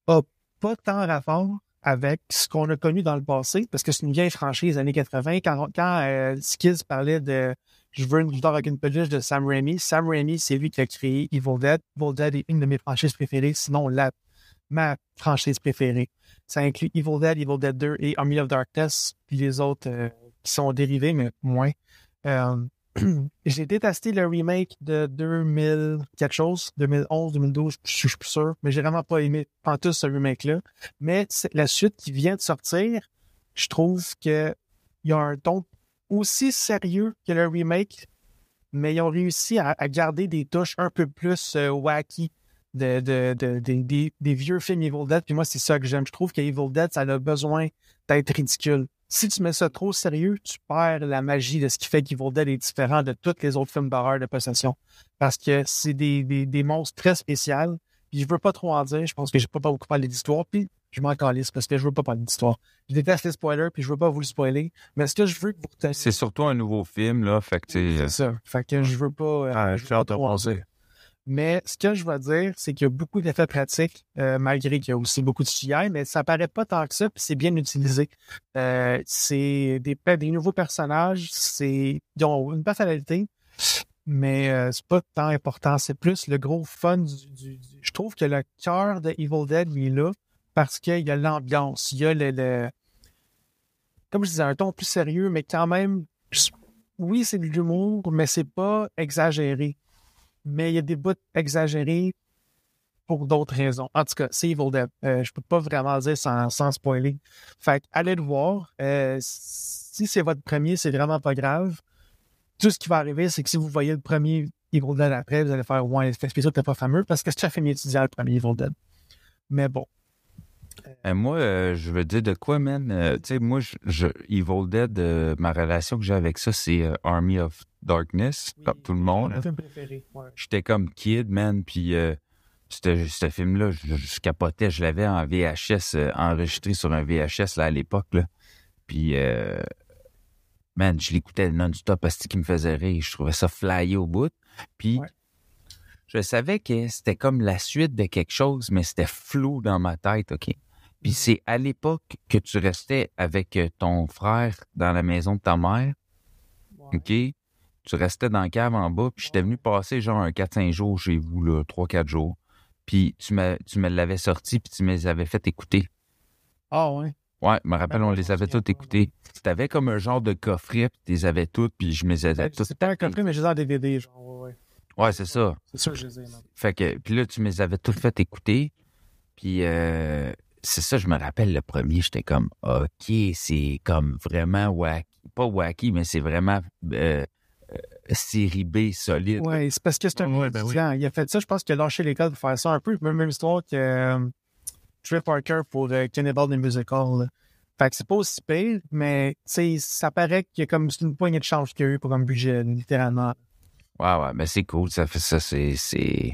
S2: a pas tant rapport avec ce qu'on a connu dans le passé, parce que c'est une vieille franchise années 80. Quand, quand euh, Skiz parlait de Je veux une dors avec une peluche de Sam Raimi, Sam Raimi, c'est lui qui a créé Evil Dead. Evil Dead est une de mes franchises préférées, sinon la, ma franchise préférée. Ça inclut Evil Dead, Evil Dead 2 et Army of Darkness, puis les autres euh, qui sont dérivés, mais moins. Euh, <clears throat> j'ai détesté le remake de 2000 quelque chose, 2011, 2012, je suis plus sûr, mais j'ai vraiment pas aimé en tout ce remake-là. Mais la suite qui vient de sortir, je trouve que il y a un ton aussi sérieux que le remake, mais ils ont réussi à, garder des touches un peu plus euh, wacky de, de, de- de- des, des vieux films Evil Dead. Puis moi, c'est ça que j'aime. Je trouve que Evil Dead, ça a besoin d'être ridicule. Si tu mets ça trop sérieux, tu perds la magie de ce qui fait qu'Evil est différent de tous les autres films d'horreur de possession. Parce que c'est des, des, des monstres très spéciaux. Puis je veux pas trop en dire. Je pense que j'ai pas beaucoup parlé d'histoire. Puis je m'en calisse parce que je veux pas parler d'histoire. Je déteste les spoilers, puis je veux pas vous le spoiler. Mais ce que je veux que vous
S1: C'est surtout un nouveau film, là. Fait que,
S2: c'est ça. Fait que je veux pas. euh,
S3: Ah,
S2: je veux pas trop en dire. Mais ce que je vais dire, c'est qu'il y a beaucoup d'effets pratiques, euh, malgré qu'il y a aussi beaucoup de CGI, mais ça paraît pas tant que ça, puis c'est bien utilisé. Euh, c'est des, nouveaux personnages, c'est ils ont une personnalité, mais euh, c'est pas tant important. C'est plus le gros fun du, Je trouve que le cœur de Evil Dead, lui, est là, parce qu'il y a l'ambiance, il y a le, le- Comme je disais, un ton plus sérieux, mais quand même... Oui, c'est de l'humour, mais c'est pas exagéré mais il y a des bouts exagérés pour d'autres raisons. En tout cas, c'est Evil Dead. Euh, je peux pas vraiment dire sans, spoiler. Fait allez le voir. Euh, si c'est votre premier, c'est vraiment pas grave. Tout ce qui va arriver, c'est que si vous voyez le premier Evil Dead après, vous allez faire Ouais, l'effet spécial n'était pas fameux parce que c'est film étudiant le premier Evil Dead. Mais bon.
S1: Euh, moi, euh, je veux dire de quoi, man? Euh, tu sais, moi, je, je- Evil Dead, ma relation que j'ai avec ça, c'est Army of Darkness, comme tout le monde.
S2: Mon film préféré. Ouais.
S1: J'étais comme kid, man, puis ce film-là, je, je capotais. Je l'avais en VHS, enregistré sur un VHS là, à l'époque. là. Puis, man, je l'écoutais non-stop parce qu'il me faisait rire. Je trouvais ça flyé au bout. Puis,
S2: Ouais.
S1: je savais que c'était comme la suite de quelque chose, mais c'était flou dans ma tête, OK? Puis c'est à l'époque que tu restais avec euh, ton frère dans la maison de ta mère? OK? Tu restais dans la cave en bas, puis j'étais venu passer genre un 4-5 jours chez vous, là, 3-4 jours. Puis tu me, tu me l'avais sorti, puis tu me les avais fait écouter.
S2: Ah ouais.
S1: Ouais, je me rappelle,
S2: Ah,
S1: on
S2: je
S1: les avait toutes
S2: pas,
S1: écoutés. T'avais comme un genre de coffret, puis tu les avais toutes, puis je me les avais toutes.
S2: C'est pas un coffret, mais j'ai en DVD. Genre, ouais, ouais.
S1: Ouais, c'est ça.
S2: C'est sûr que je les ai.
S1: Fait que, puis là, tu me les avais toutes fait écouter. Puis, euh, c'est ça, je me rappelle le premier, j'étais comme, OK, c'est comme vraiment wacky. Pas wacky, mais c'est vraiment euh, euh, série B solide.
S2: Ouais, c'est parce que c'est un
S3: Ouais, ben oui.
S2: Il a fait ça, je pense qu'il a lâché l'école pour faire ça un peu. Même, même histoire que euh, Trey Parker pour euh, Cannibal the Musical. là. Fait que c'est pas aussi pire, mais tu sais, ça paraît qu'il y a comme une poignée de change qu'il y a eu pour un budget, littéralement.
S1: Ouais, ouais, mais c'est cool, ça fait ça, c'est, c'est,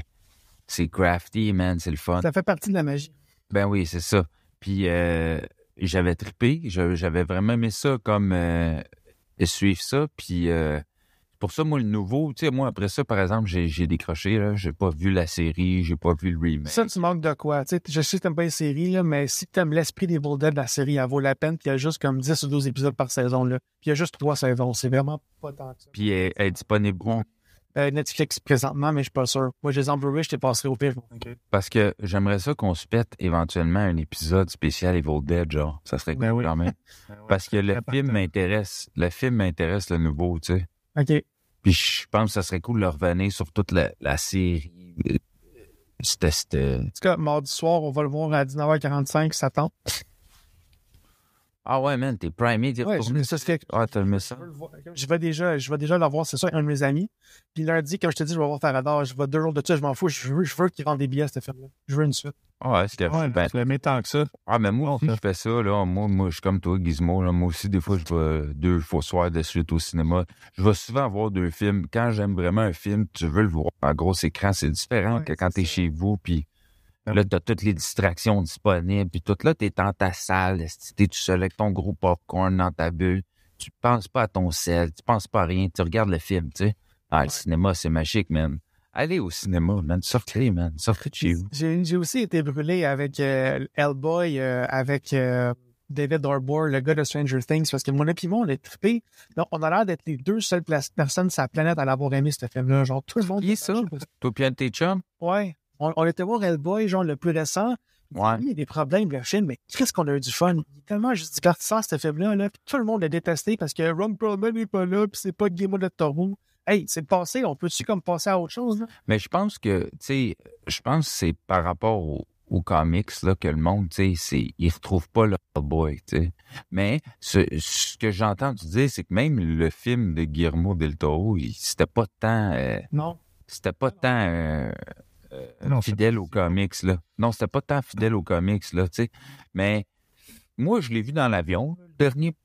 S1: c'est crafty, man, c'est le fun.
S2: Ça fait partie de la magie.
S1: Ben oui, c'est ça. Puis euh, j'avais trippé, j'avais vraiment aimé ça comme euh, suivre ça. Puis euh, pour ça, moi, le nouveau, tu sais, moi, après ça, par exemple, j'ai, j'ai décroché, là, j'ai pas vu la série, j'ai pas vu le remake.
S2: Ça, tu manques de quoi? Tu sais, je sais que t'aimes pas les séries, là, mais si t'aimes l'esprit des Dead, la série, elle vaut la peine. Puis il y a juste comme 10 ou 12 épisodes par saison. Là. Puis il y a juste trois saisons. C'est vraiment pas tant que ça.
S1: Puis elle, elle est disponible où?
S2: Euh, Netflix présentement, mais je suis pas sûr. Moi, j'ai les en Blu-ray, je t'ai passé au pire.
S1: Parce que j'aimerais ça qu'on se pète éventuellement un épisode spécial Evil Dead, genre. Ça serait cool
S3: Ben oui.
S1: quand même. <laughs> Parce que le film m'intéresse. Le film m'intéresse le nouveau, tu sais.
S2: OK.
S1: Puis je pense que ça serait cool de revenir sur toute la, la série. Euh, C'était, c'était...
S2: En tout cas, mardi soir, on va le voir à 19h45, ça tente.
S1: Ah ouais, man, t'es primé, t'es
S2: Ouais, ça.
S1: Ah, t'as mis ça.
S2: Je vais déjà, je vais déjà le voir, c'est ça, un de mes amis. Puis lundi, comme je te dis, je vais voir Faradar, je vais deux jours de ça, je m'en fous, je veux, je veux qu'il rende des billets à cette film-là. Je veux une suite.
S1: Ah ouais, c'était...
S3: Ouais,
S1: ben,
S3: tu l'aimais tant que ça.
S1: Ah, mais moi je fais ça, là. Moi, moi, je suis comme toi, Gizmo, là. Moi aussi, des fois, je vais deux fois soir de suite au cinéma. Je vais souvent voir deux films. Quand j'aime vraiment un film, tu veux le voir en gros écran. C'est différent
S2: Ouais,
S1: que quand
S2: c'est
S1: t'es
S2: ça.
S1: chez vous, puis Là, t'as toutes les distractions disponibles, puis tout là, t'es dans ta salle, esti, t'es tout seul avec ton gros popcorn dans ta bulle? Tu penses pas à ton sel, tu penses pas à rien, tu regardes le film, tu sais. Ah, le cinéma, c'est magique, man. Allez au cinéma, man. Sortez, man. Sortez de chez vous.
S2: J'ai aussi été brûlé avec euh, Hellboy, euh, avec euh, David Harbour, le gars de Stranger Things, parce que mon et moi, on est trippés. Donc, on a l'air d'être les deux seules personnes sur la planète à l'avoir aimé, ce film-là. Genre, tout le monde.
S1: Est ça? Toi, puis un de tes chums?
S2: Ouais. On, on était voir Hellboy, genre, le plus récent.
S1: Ouais.
S2: Il y a des problèmes, le film, mais qu'est-ce qu'on a eu du fun? Il est tellement juste divertissant, ce film-là. Là. Puis tout le monde l'a détesté parce que Ron Perlman n'est pas là, puis c'est pas Guillermo del Toro. Hey, c'est le passé, on peut-tu comme passer à autre chose? Là?
S1: Mais je pense que, tu sais, je pense que c'est par rapport au- aux comics là, que le monde, tu sais, c'est- ils retrouvent pas le boy, tu sais. Mais ce, ce que j'entends te dire, c'est que même le film de Guillermo del Toro, c'était pas tant, euh,
S2: Non.
S1: c'était pas tant euh, euh,
S3: Non,
S1: fidèle aux comics là. Non, c'était pas tant fidèle aux comics là, tu sais. Mais moi, je l'ai vu dans l'avion. Le dernier,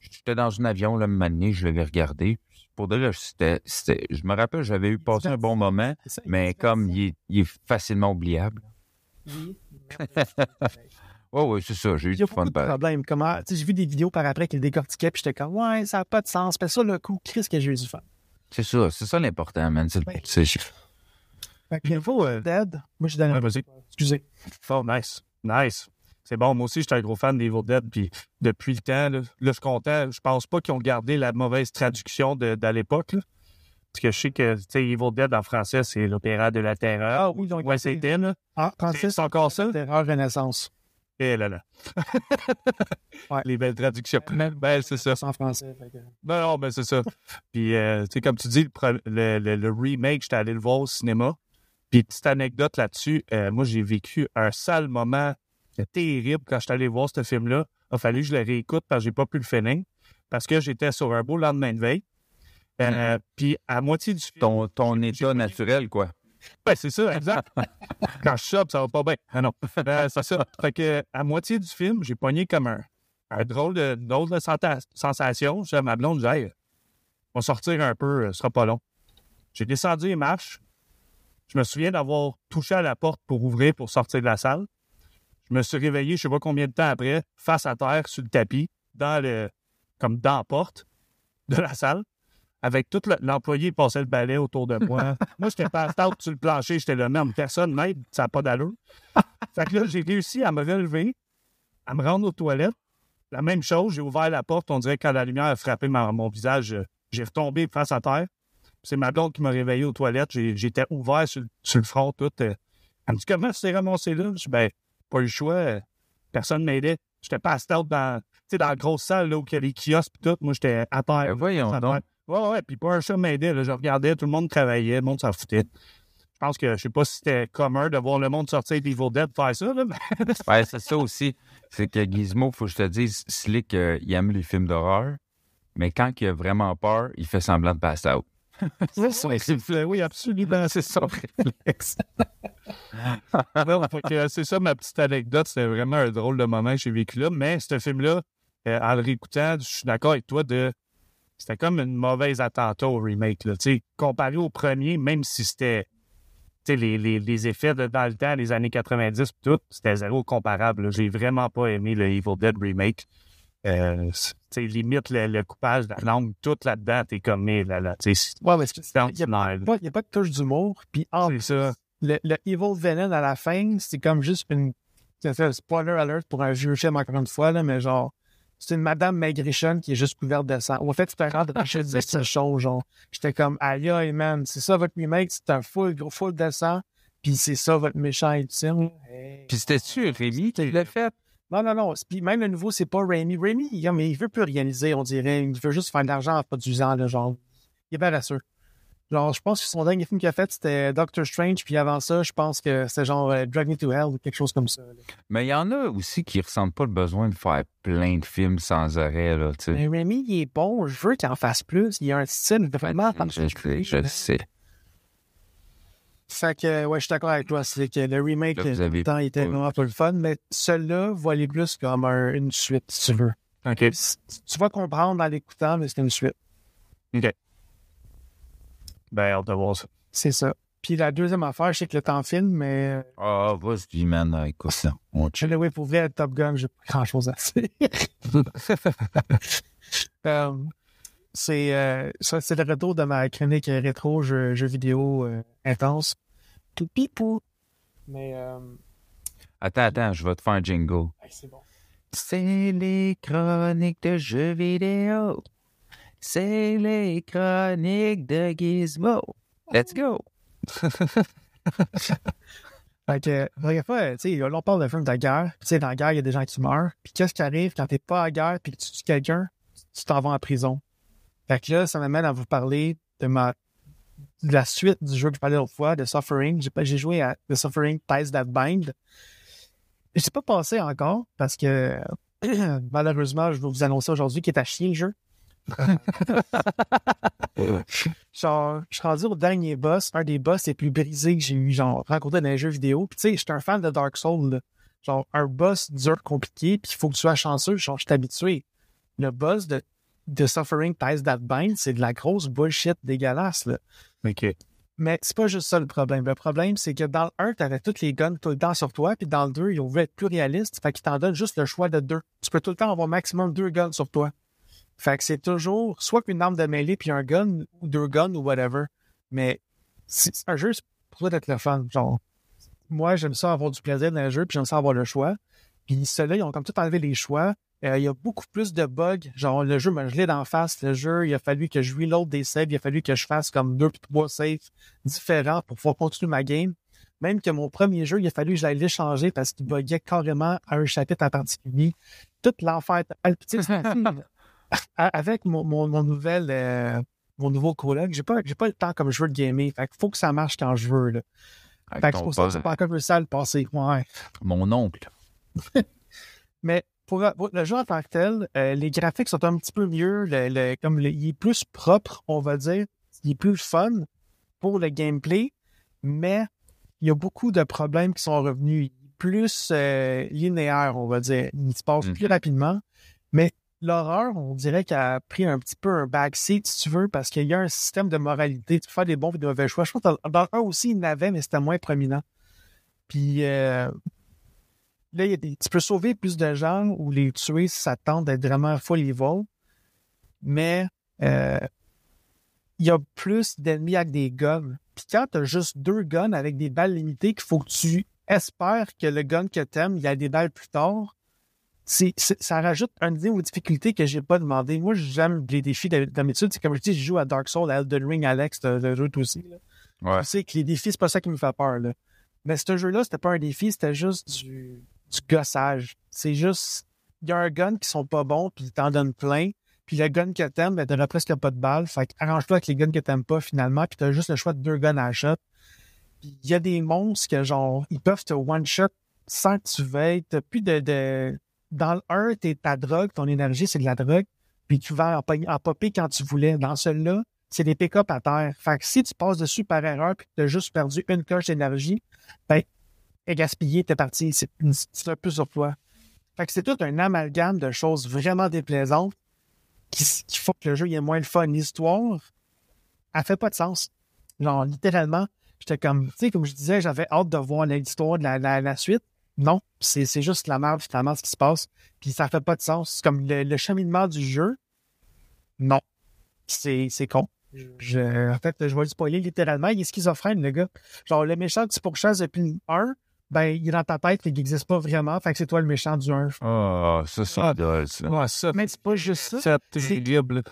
S1: j'étais dans un avion là, donné, je l'avais regardé. Pour de là, c'était, c'était, je me rappelle, j'avais eu passé un bon moment.
S2: Ça,
S1: Mais comme il est, il est facilement oubliable.
S2: Oui. <laughs>
S1: Ouais, c'est ça. J'ai eu du fun
S2: beaucoup de. Comment, sais, j'ai vu des vidéos par après qu'il décortiquait, puis j'étais comme, ouais, ça n'a pas de sens. Mais ça, le coup, Chris, que j'ai eu du fun.
S1: C'est ça, c'est ça l'important, man. C'est,
S2: Ouais. Fait que,
S3: Niveau, euh,
S2: Dead, moi, je donne
S3: ouais, vas-y.
S2: Excusez.
S3: Oh, nice. Nice. C'est bon, moi aussi, j'étais un gros fan d'Evil Dead, puis depuis le temps, là, là, je suis content. Je pense pas qu'ils ont gardé la mauvaise traduction de, d'à l'époque. Parce que je sais que, tu sais, Evil Dead en français, c'est l'opéra de la terreur.
S2: Ah oui, ont
S3: Ouais, c'était, là.
S2: Ah, Francis,
S3: c'est encore ça?
S2: Terreur Renaissance.
S3: Eh là là. <laughs>
S2: Ouais.
S3: Les belles traductions. Ben, c'est ça.
S2: C'est en français. que-
S3: Non, non, ben c'est ça. Puis, euh, tu sais, comme tu dis, le, pre- le, le- le remake, j'étais allé le voir au cinéma. Puis, petite anecdote là-dessus, euh, moi, j'ai vécu un sale moment terrible quand j'étais allé voir ce film-là. Il a fallu que je le réécoute parce que j'ai pas pu le finir. Parce que j'étais sur un beau lendemain de veille. Euh, Puis, à moitié du film.
S1: ton, ton état naturel, quoi.
S3: Ben, c'est ça, exact. <laughs> Quand je chope, ça va pas bien. Ah non. Ben, c'est ça. Fait que, à moitié du film, j'ai pogné comme un, un drôle de, drôle de sensation. J'ai à ma blonde, je hey, on va sortir un peu, euh, ce sera pas long. J'ai descendu les marches. Je me souviens d'avoir touché à la porte pour ouvrir, pour sortir de la salle. Je me suis réveillé, je sais pas combien de temps après, face à terre, sur le tapis, dans le, comme dans la porte de la salle avec tout le- l'employé qui passait le balai autour de moi. <laughs> moi, j'étais pas out sur le plancher, j'étais là même. Personne m'aide, ça n'a pas d'allure. <laughs> fait que là, j'ai réussi à me relever, à me rendre aux toilettes. La même chose, j'ai ouvert la porte. On dirait que quand la lumière a frappé ma- mon visage, j'ai retombé face à terre. C'est ma blonde qui m'a réveillé aux toilettes. J'étais ouvert sur, le- sur le front, tout. euh. Elle me dit Comment tu t'es ramassé là? Je dis Ben, pas eu le choix. euh, Personne m'aidait. J'étais pas out dans, dans la grosse salle là, où il y a les kiosques et tout. Moi, j'étais à terre.
S1: Ben, voyons donc.
S3: Ouais, ouais, puis pas un chat m'aidait. Je regardais, tout le monde travaillait, le monde s'en foutait. Je pense que, je sais pas si c'était commun de voir le monde sortir d'Evil Dead faire ça, là, <laughs>
S1: Ouais, c'est ça aussi. C'est que Gizmo, faut que je te dise, Slick, euh, il aime les films d'horreur, mais quand il a vraiment peur, il fait semblant de pass out.
S3: C'est son réflexe. Oui, absolument, c'est son réflexe. <laughs> Euh, c'est ça ma petite anecdote. C'était vraiment un drôle de moment que j'ai vécu là. Mais ce film-là, euh, en le réécoutant, je suis d'accord avec toi de. C'était comme une mauvaise attentat au remake. Là. Comparé au premier, même si c'était. Les, les, les effets de dans le temps, les années 90, pis tout, c'était zéro comparable. J'ai vraiment pas aimé le Evil Dead remake. Euh, limite le, le coupage de la langue, tout là-dedans, t'es comme, mais là, là,
S2: Ouais, mais il n'y a, pas- il y a pas de touche d'humour. Puis en
S3: C'est ça.
S2: le, le Evil Venom à la fin, c'est comme juste une. C'est ça, spoiler alert pour un vieux film, encore une fois, là, mais genre, c'est une madame maigrichonne qui est juste couverte de sang. En fait, tu te rends de je disais cette chose, genre. J'étais comme, aïe, aïe, man, c'est ça votre remake, c'est un full, gros full de sang, puis c'est ça votre méchant ultime. Hey.
S1: Puis c'était-tu Rémi qui l'a fait?
S2: Non, non, non. Puis même le nouveau, c'est pas Raimi. Raimi, il, mais il veut plus réaliser, on dirait. Il veut juste faire de l'argent en produisant, là, genre. Il est bien rassuré. Genre, je pense que son dernier film qu'il a fait, c'était Doctor Strange, puis avant ça, je pense que c'était genre euh, Drag Me to Hell ou quelque chose comme ça. là.
S1: Mais il y en a aussi qui ressentent pas le besoin de faire plein de films sans arrêt, là, tu sais.
S2: Mais Raimi, il est bon. Je veux qu'il en fasse plus. Il a un style vraiment
S1: Je sais, je le sais.
S2: Fait que, ouais, je suis d'accord avec toi. C'est que le remake,
S1: Là, vous
S2: euh,
S1: avez
S2: le temps, il était vraiment pas le fun, mais celui-là va aller plus comme un- une suite, si tu veux.
S3: OK.
S2: Tu vas comprendre en l'écoutant, mais c'est une suite.
S3: OK. Ben, hâte de voir ça.
S2: C'est ça. Puis la deuxième affaire, je sais que le temps filme, mais euh,
S1: Ah, vas-y, man, euh, écoute ça. On
S2: je l'ai pour vrai, Top Gun, j'ai pas grand chose à dire. <laughs> Euh, c'est euh, ça, c'est le retour de ma chronique rétro jeux, jeux vidéo euh, intense. Tout pipou. Mais euh,
S1: Attends, attends, je vais te faire un jingle.
S2: hey, c'est bon.
S1: C'est les chroniques de jeux vidéo. C'est les chroniques de Gizmo. Let's go. <laughs>
S2: Fait que, regarde pas, tu sais, là, on parle d'un film de guerre. Tu sais, dans la guerre, il y a des gens qui meurent. Puis, qu'est-ce qui arrive quand t'es pas à guerre puis que tu tues quelqu'un? Tu t'en vas en prison. Fait que là, ça m'amène à vous parler de ma, de la suite du jeu que je parlais l'autre fois, de Suffering. J'ai joué à The Suffering Ties That Bind. Je sais pas passé encore parce que, <clears throat> malheureusement, je vais vous annoncer aujourd'hui qu'il est à chier le jeu. <laughs> Genre, je suis rendu au dernier boss, un des boss les plus brisés que j'ai eu, genre, rencontré dans les jeux vidéo. Puis tu sais, j'étais un fan de Dark Souls, là. Genre, un boss dur, compliqué, puis il faut que tu sois chanceux. Genre, je suis habitué. Le boss de, de Suffering Ties That Bind, c'est de la grosse bullshit dégueulasse, là. Mais c'est pas juste ça le problème. Le problème, c'est que dans le 1, t'avais toutes les guns tout le temps sur toi, puis dans le 2, ils ont voulu être plus réalistes, fait qu'ils t'en donnent juste le choix de deux. Tu peux tout le temps avoir maximum deux guns sur toi. Fait que c'est toujours soit une arme de mêlée puis un gun, ou deux guns, ou whatever. Mais c'est un jeu c'est pour toi d'être le fun. Genre, moi, j'aime ça avoir du plaisir dans le jeu, puis j'aime ça avoir le choix. Puis ceux-là, ils ont comme tout enlevé les choix. Euh, il y a beaucoup plus de bugs. Genre, le jeu m'a gelé d'en face. Le jeu, il a fallu que je reload des saves. Il a fallu que je fasse comme deux puis trois saves différents pour pouvoir continuer ma game. Même que mon premier jeu, il a fallu que j'aille l'échanger parce qu'il buguait carrément à un chapitre en particulier. Tout l'enfer. <laughs> Avec mon, mon, mon nouvel, euh, mon nouveau coloc, j'ai pas, j'ai pas le temps comme je veux de gamer. Fait qu'il faut que ça marche quand je veux, là. Fait que c'est pour ça que
S1: pote,
S2: c'est pas encore à le passer. Ouais.
S1: Mon oncle. <laughs>
S2: Mais pour, pour le jeu en tant que tel, euh, les graphiques sont un petit peu mieux. Le, le- comme le- il est plus propre, on va dire. Il est plus fun pour le gameplay. Mais il y a beaucoup de problèmes qui sont revenus. Plus euh, linéaire, on va dire. Il se passe
S1: Mhm.
S2: plus rapidement. Mais l'horreur, on dirait qu'elle a pris un petit peu un backseat, si tu veux, parce qu'il y a un système de moralité. Tu peux faire des bons et des mauvais choix. Je pense que dans, 1 aussi, il y en avait, mais c'était moins prominent. Puis euh, là, il y a des- tu peux sauver plus de gens ou les tuer si ça tente d'être vraiment full evil. Mais euh, il y a plus d'ennemis avec des guns. Puis quand tu as juste deux guns avec des balles limitées, qu'il faut que tu espères que le gun que t'aimes, il y a des balles plus tard, c'est, ça rajoute un niveau de difficulté que j'ai pas demandé. Moi, j'aime les défis d'hab- d'habitude. C'est comme je dis, je joue à Dark Souls, à Elden Ring, Alex, de route aussi. Là.
S1: Ouais.
S2: Je sais que les défis, c'est pas ça qui me fait peur. Là. Mais ce jeu-là, c'était pas un défi, c'était juste du, du gossage. C'est juste, il y a un gun qui sont pas bons, puis ils t'en donnent plein. Puis le gun que t'aimes, ben, t'auras presque pas de balles. Fait arrange-toi avec les guns que t'aimes pas, finalement, puis t'as juste le choix de deux guns à la shot. Puis il y a des monstres que, genre, ils peuvent te one-shot sans que tu veilles. T'as plus de. Dans le 1, t'es ta drogue, ton énergie, c'est de la drogue. Puis tu vas en popper quand tu voulais. Dans celui-là, c'est des pick-up à terre. Fait que si tu passes dessus par erreur puis que tu as juste perdu une coche d'énergie, ben, est gaspillé, t'es parti. C'est un peu sur toi. Fait que c'est tout un amalgame de choses vraiment déplaisantes qui, qui font que le jeu il est moins le fun. L'histoire, elle fait pas de sens. Genre, littéralement, j'étais comme, tu sais, comme je disais, j'avais hâte de voir l'histoire de la, la, suite. Non, c'est juste la merde, finalement, ce qui se passe. Puis ça fait pas de sens. C'est comme le, cheminement du jeu. Non. C'est con. En fait, je vais le spoiler littéralement. Il est schizophrène, le gars. Genre, le méchant que tu pourchasses depuis le 1, ben, il est dans ta tête et qu'il n'existe pas vraiment. Fait que c'est toi le méchant du 1.
S1: Ah, ça, c'est
S3: Ah.
S1: drôle, ça.
S3: Ouais, ça,
S2: Mais c'est pas juste ça.
S3: c'est terrible.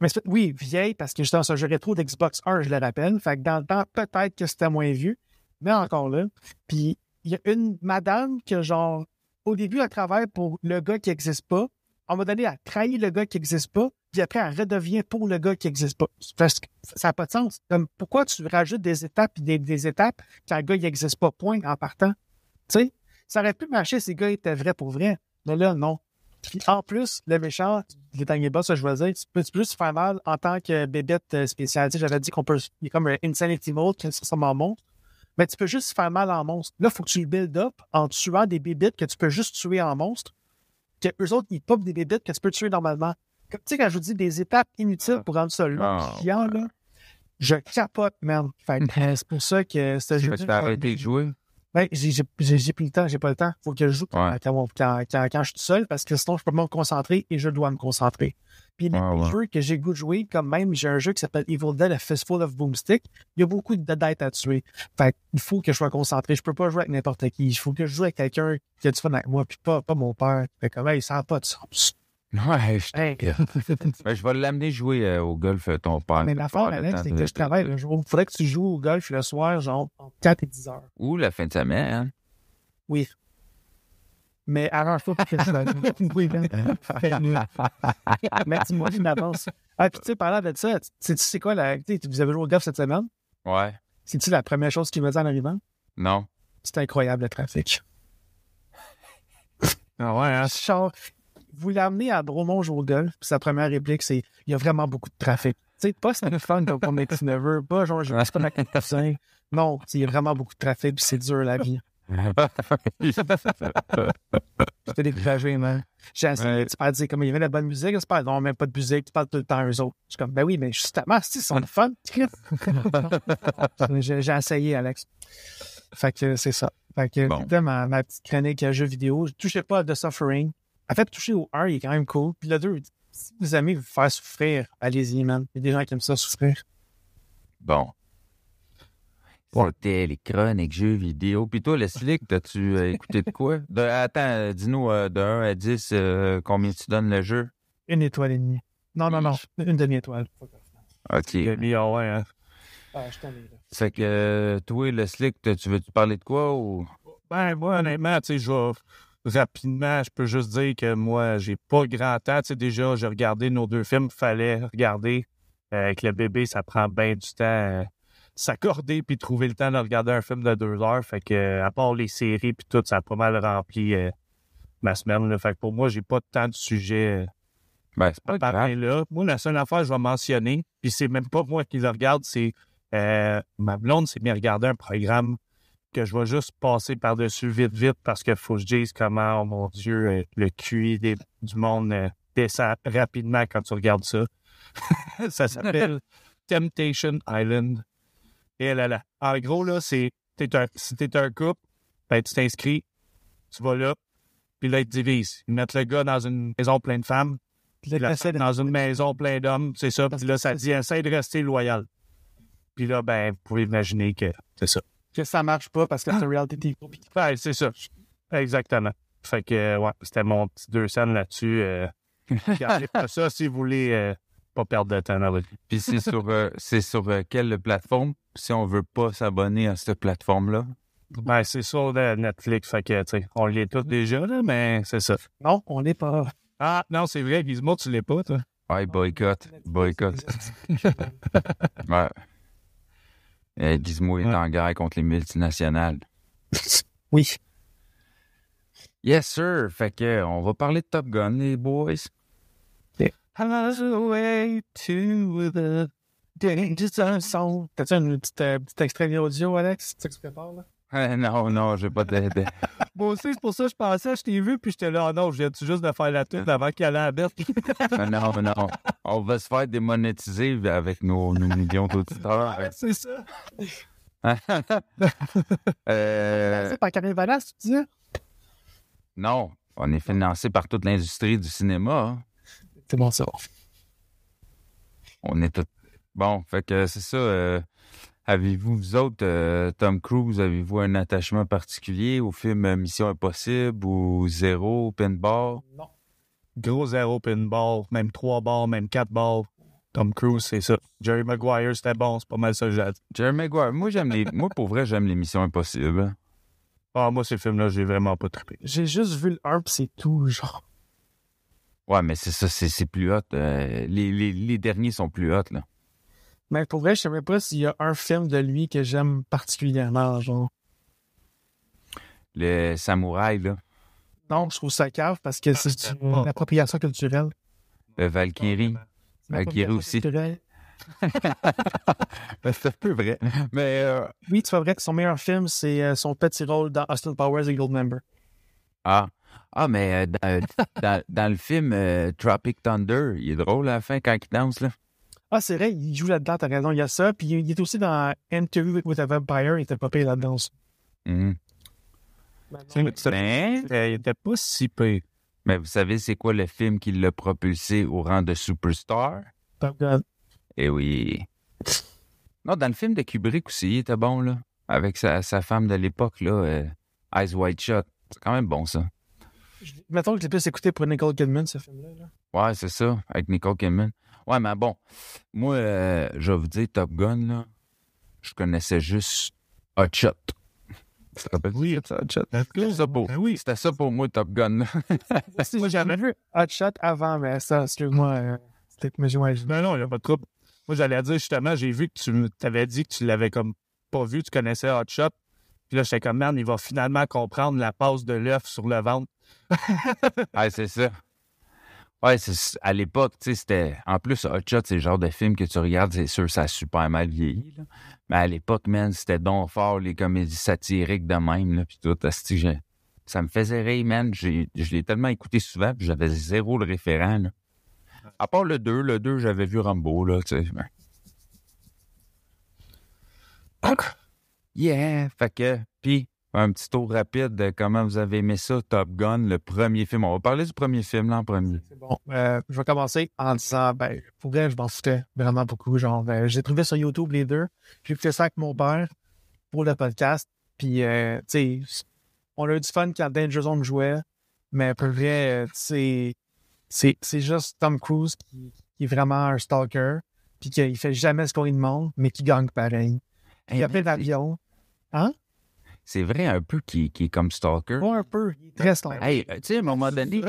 S2: Mais oui, vieille, parce que justement, c'est un jeu rétro d'Xbox 1, je le rappelle. Fait que dans le temps, peut-être que c'était moins vieux, mais encore là. Puis il y a une madame que, genre, au début, elle travaille pour le gars qui n'existe pas. À un moment donné, elle trahit le gars qui n'existe pas, puis après, elle redevient pour le gars qui n'existe pas. Parce que ça n'a pas de sens. Comme, pourquoi tu rajoutes des étapes et des, des étapes quand le gars n'existe pas, point, en partant? Tu sais, ça aurait pu marcher si le gars était vrai pour vrai. Mais là, non. Puis en plus, le méchant, les derniers boss, je veux dire, tu peux, tu peux juste faire mal en tant que bébête euh, spéciale. Tu j'avais dit qu'on peut. Il y a comme un Insanity Mode qui ça ressemble en monstre. Mais tu peux juste faire mal en monstre. Là, il faut que tu le build up en tuant des bébites que tu peux juste tuer en monstre. Que eux autres, ils popent des bébites que tu peux tuer normalement. Comme, tu sais, quand je vous dis des étapes inutiles pour rendre ça long,
S1: Ah,
S2: là, je capote, man. Que, <laughs> c'est pour ça que ce jeu.
S1: Fait que t'as arrêté de jouer?
S2: Ben, j'ai, plus le temps, j'ai pas le temps. Faut que je joue quand,
S1: Ouais.
S2: quand, quand- quand- quand je suis tout seul parce que sinon je peux pas me concentrer et je dois me concentrer. Puis les
S1: Ouais, ouais.
S2: jeux que j'ai goût de jouer, comme même j'ai un jeu qui s'appelle Evil Dead, A Fistful of Boomstick, il y a beaucoup de dettes à tuer. Fait il faut que je sois concentré. Je peux pas jouer avec n'importe qui. Il faut que je joue avec quelqu'un qui a du fun avec moi, puis pas, pas mon père. Fait comme, il sent pas de sens.
S1: Ouais, je...
S2: Hey. <laughs>
S1: Ben, je vais l'amener jouer euh, au golf, euh, ton père.
S2: Mais l'affaire,
S1: Pas le
S2: Alex, c'est que je travaille le jour. Faudrait que tu joues au golf le soir, genre, entre 4 et 10 heures.
S1: Ou la fin de semaine. hein.
S2: Oui. Mais arrange-toi pour que ça. <laughs> oui, ben. Merci-moi une avance. Ah, puis tu sais, parlant de ça, tu sais, quoi, la, tu sais, vous avez joué au golf cette semaine?
S1: Ouais.
S2: C'est-tu la première chose qu'il m'a dit en arrivant?
S1: Non.
S2: C'est incroyable le trafic.
S3: Ah ouais, hein?
S2: Genre, vous l'amenez à Bromont jouer au golf, puis sa première réplique, c'est il y a vraiment beaucoup de trafic. Tu sais, pas c'est le fun comme pour mes petits neveux, pas genre je suis pas ma cousin. <laughs> Non, il y a vraiment beaucoup de trafic, puis c'est dur la vie. <laughs> J'étais découragé, man. J'ai essayé, parles dire comme il y avait de la bonne musique, tu parles non, même pas de musique, tu parles tout le temps eux autres. Je suis comme, ben oui, mais justement, sont le fun. <laughs> j'ai, j'ai essayé, Alex. Fait que c'est ça. Fait que
S1: Bon.
S2: ma petite chronique à jeux vidéo. Je touchais pas à The Suffering. En fait, toucher au 1, il est quand même cool. Puis le 2, si vous aimez vous faire souffrir, allez-y, man. Il y a des gens qui aiment ça souffrir.
S1: Bon. C'était les chroniques jeux vidéo. Puis toi, le slick, t'as-tu euh, <laughs> écouté de quoi? De, attends, euh, dis-nous euh, de 1 à 10 euh, combien tu donnes le jeu?
S2: Une étoile et demie. Non, non, non. Une demi-étoile.
S1: OK.
S3: Mis, ah ouais, hein?
S2: Ah, je t'en ai là.
S1: Fait que toi, le slick, tu veux-tu parler de quoi ou?
S3: Ben, moi, honnêtement, tu sais, je vais rapidement, je peux juste dire que moi, j'ai pas grand temps. Tu sais, déjà, j'ai regardé nos deux films, fallait regarder. Euh, avec le bébé, ça prend bien du temps. euh, s'accorder puis trouver le temps de regarder un film de deux heures. Fait que, euh, à part les séries puis tout, ça a pas mal rempli euh, ma semaine. Là. Fait que pour moi, j'ai pas tant de sujets.
S1: Ben, c'est pas grave.
S3: là. Moi, la seule affaire que je vais mentionner, puis c'est même pas moi qui le regarde, c'est ma blonde s'est mis à regarder un programme que je vais juste passer par-dessus vite, vite, parce qu'il faut que je dise comment, oh mon Dieu, euh, le QI des- du monde euh, descend rapidement quand tu regardes ça. <laughs> ça s'appelle Temptation Island. Et là, là. En gros, là, c'est un, si t'es un couple, ben, tu t'inscris, tu vas là, puis là, ils te divisent. Ils mettent le gars dans une maison pleine de femmes,
S2: Puis
S3: la femme dans une maison pleine d'hommes, c'est ça. Puis là, ça dit, essaye de rester loyal. Puis là, ben, vous pouvez imaginer que c'est ça.
S2: Que ça marche pas parce que c'est un reality TV.
S3: Ben, c'est ça. Exactement. Fait que, euh, ouais, c'était mon petit deux scènes là-dessus. Euh, <laughs> regardez pas ça si vous voulez euh, pas perdre de temps dans votre vie.
S1: Puis c'est sur, euh, c'est sur euh, quelle plateforme? Si on veut pas s'abonner à cette plateforme-là?
S3: Ben, c'est sur euh, Netflix. Fait que, tu sais, on l'est tous déjà, là, mais c'est ça.
S2: Non, on n'est pas.
S3: Ah, non, c'est vrai, Gizmo, tu l'es pas, toi. <laughs>
S1: Ouais, boycott. Boycott. Ouais. Euh, Gizmo est
S3: Ouais.
S1: en guerre contre les multinationales. <laughs>
S2: Oui.
S1: Yes, sir. Fait que, on va parler de Top Gun, les boys.
S2: Highway to the. T'as-tu un petit, euh, petit extrait audio, Alex? C'est ça que tu prépares, là? <laughs>
S1: Non, non, j'ai pas de. de- <laughs>
S3: Moi aussi, c'est pour ça que je pensais, je t'ai vu, puis j'étais là, non, je viens juste de faire la tune avant qu'il allait à la bête.
S1: non, non. On va se faire démonétiser avec nos, nos millions d'auditeurs. <laughs>
S3: c'est ça.
S1: Euh,
S2: C'est par Karine Valas, tu disais?
S1: non, on est financé par toute l'industrie du cinéma. hein.
S2: C'est bon, ça.
S1: On est tout. Bon, fait que c'est ça. euh, Avez-vous, vous autres, euh, Tom Cruise, avez-vous un attachement particulier au film euh, Mission Impossible ou Zéro, Pinball?
S2: Non.
S3: Gros zéro pinball, même trois balles, même quatre balles. Tom Cruise, c'est ça. Jerry Maguire, c'était bon, c'est pas mal ça que j'ai.
S1: Jerry Maguire, moi, j'aime les, moi, pour vrai, j'aime les Missions Impossibles.
S3: Ah, moi, ces films-là, j'ai vraiment pas trippé.
S2: J'ai juste vu le 1 pis c'est tout, genre.
S1: Ouais, mais c'est ça, c'est, c'est plus hot. euh, les, les, les derniers sont plus hot, là.
S2: Mais pour vrai, je sais même pas s'il y a un film de lui que j'aime particulièrement, genre.
S1: Le samouraï, là.
S2: Non, je trouve ça cave parce que c'est
S3: c'est
S2: une appropriation culturelle.
S1: Le Valkyrie.
S2: C'est une
S1: Valkyrie
S2: appropriation
S1: aussi. <laughs> Ben, c'est un peu vrai. Mais, euh,
S2: Oui, tu vois vrai que son meilleur film, c'est euh, son petit rôle dans Austin Powers et Goldmember.
S1: ah. Ah, mais euh, dans, dans, dans le film euh, Tropic Thunder, il est drôle à la fin quand il danse, là.
S2: Ah, c'est vrai, il joue là-dedans, t'as raison, il y a ça. Puis il est aussi dans Interview with a Vampire, il était pas payé là-dedans aussi.
S1: Mhm.
S3: C'est-
S1: Ben,
S3: Il était pas si pire.
S1: mais vous savez, c'est quoi le film qui l'a propulsé au rang de superstar?
S2: Top Gun.
S1: Eh oui. Non, dans le film de Kubrick aussi, il était bon, là. Avec sa, sa femme de l'époque, là, euh, Eyes Wide Shut. C'est quand même bon, ça.
S2: Mettons que je l'ai plus écouté pour Nicole Kidman, ce film-là. là.
S1: Ouais, c'est ça, avec Nicole Kidman. Ouais, mais bon, moi, euh, je vais vous dire, Top Gun, là, je connaissais juste Hot Shot. <laughs> Tu te rappelles
S3: Oui.
S1: Hot Shot? C'était ça pour,
S3: Ben oui.
S1: c'était ça pour moi, Top Gun. <laughs>
S2: Moi, j'avais vu Hot Shot avant, mais ça, excuse-moi, euh, c'était mais ouais, je-
S3: Ben non, il n'y a pas de trouble. Moi, j'allais dire justement, j'ai vu que tu t'avais dit que tu l'avais comme pas vu, tu connaissais Hot Shot. Puis là, j'étais comme, man, il va finalement comprendre la passe de l'œuf sur le ventre. <laughs>
S1: ouais, c'est ça. Ouais, c'est, à l'époque, tu sais, c'était. En plus, Hot Shot, c'est le genre de film que tu regardes, c'est sûr, ça a super mal vieilli, là. Mais à l'époque, man, c'était donc fort, les comédies satiriques de même, là, puis tout. Ça me faisait rire, man. J'ai, je l'ai tellement écouté souvent, puis j'avais zéro le référent, là. À part le 2, le 2, j'avais vu Rambo, là, tu sais. <coughs> Yeah! Fait que, puis, un petit tour rapide de comment vous avez aimé ça, Top Gun, le premier film. On va parler du premier film, là, en premier.
S2: C'est bon. Euh, je vais commencer en disant, ben, pour vrai, je m'en foutais vraiment beaucoup. Genre, euh, j'ai trouvé sur YouTube les deux. J'ai fait ça avec mon père pour le podcast. Puis, euh, tu sais, on a eu du fun quand Danger Zone jouait. Mais pour vrai, tu sais, c'est, c'est juste Tom Cruise qui, qui est vraiment un stalker. Puis qu'il fait jamais ce qu'on lui demande, mais qui gagne pareil. Il y a
S1: Hey,
S2: plein
S1: man,
S2: d'avions.
S1: c'est- C'est vrai un peu qu'il qu'il est comme stalker.
S2: Pas un peu. Il est très stalker.
S1: Hey, euh, tu sais, à un moment donné, tu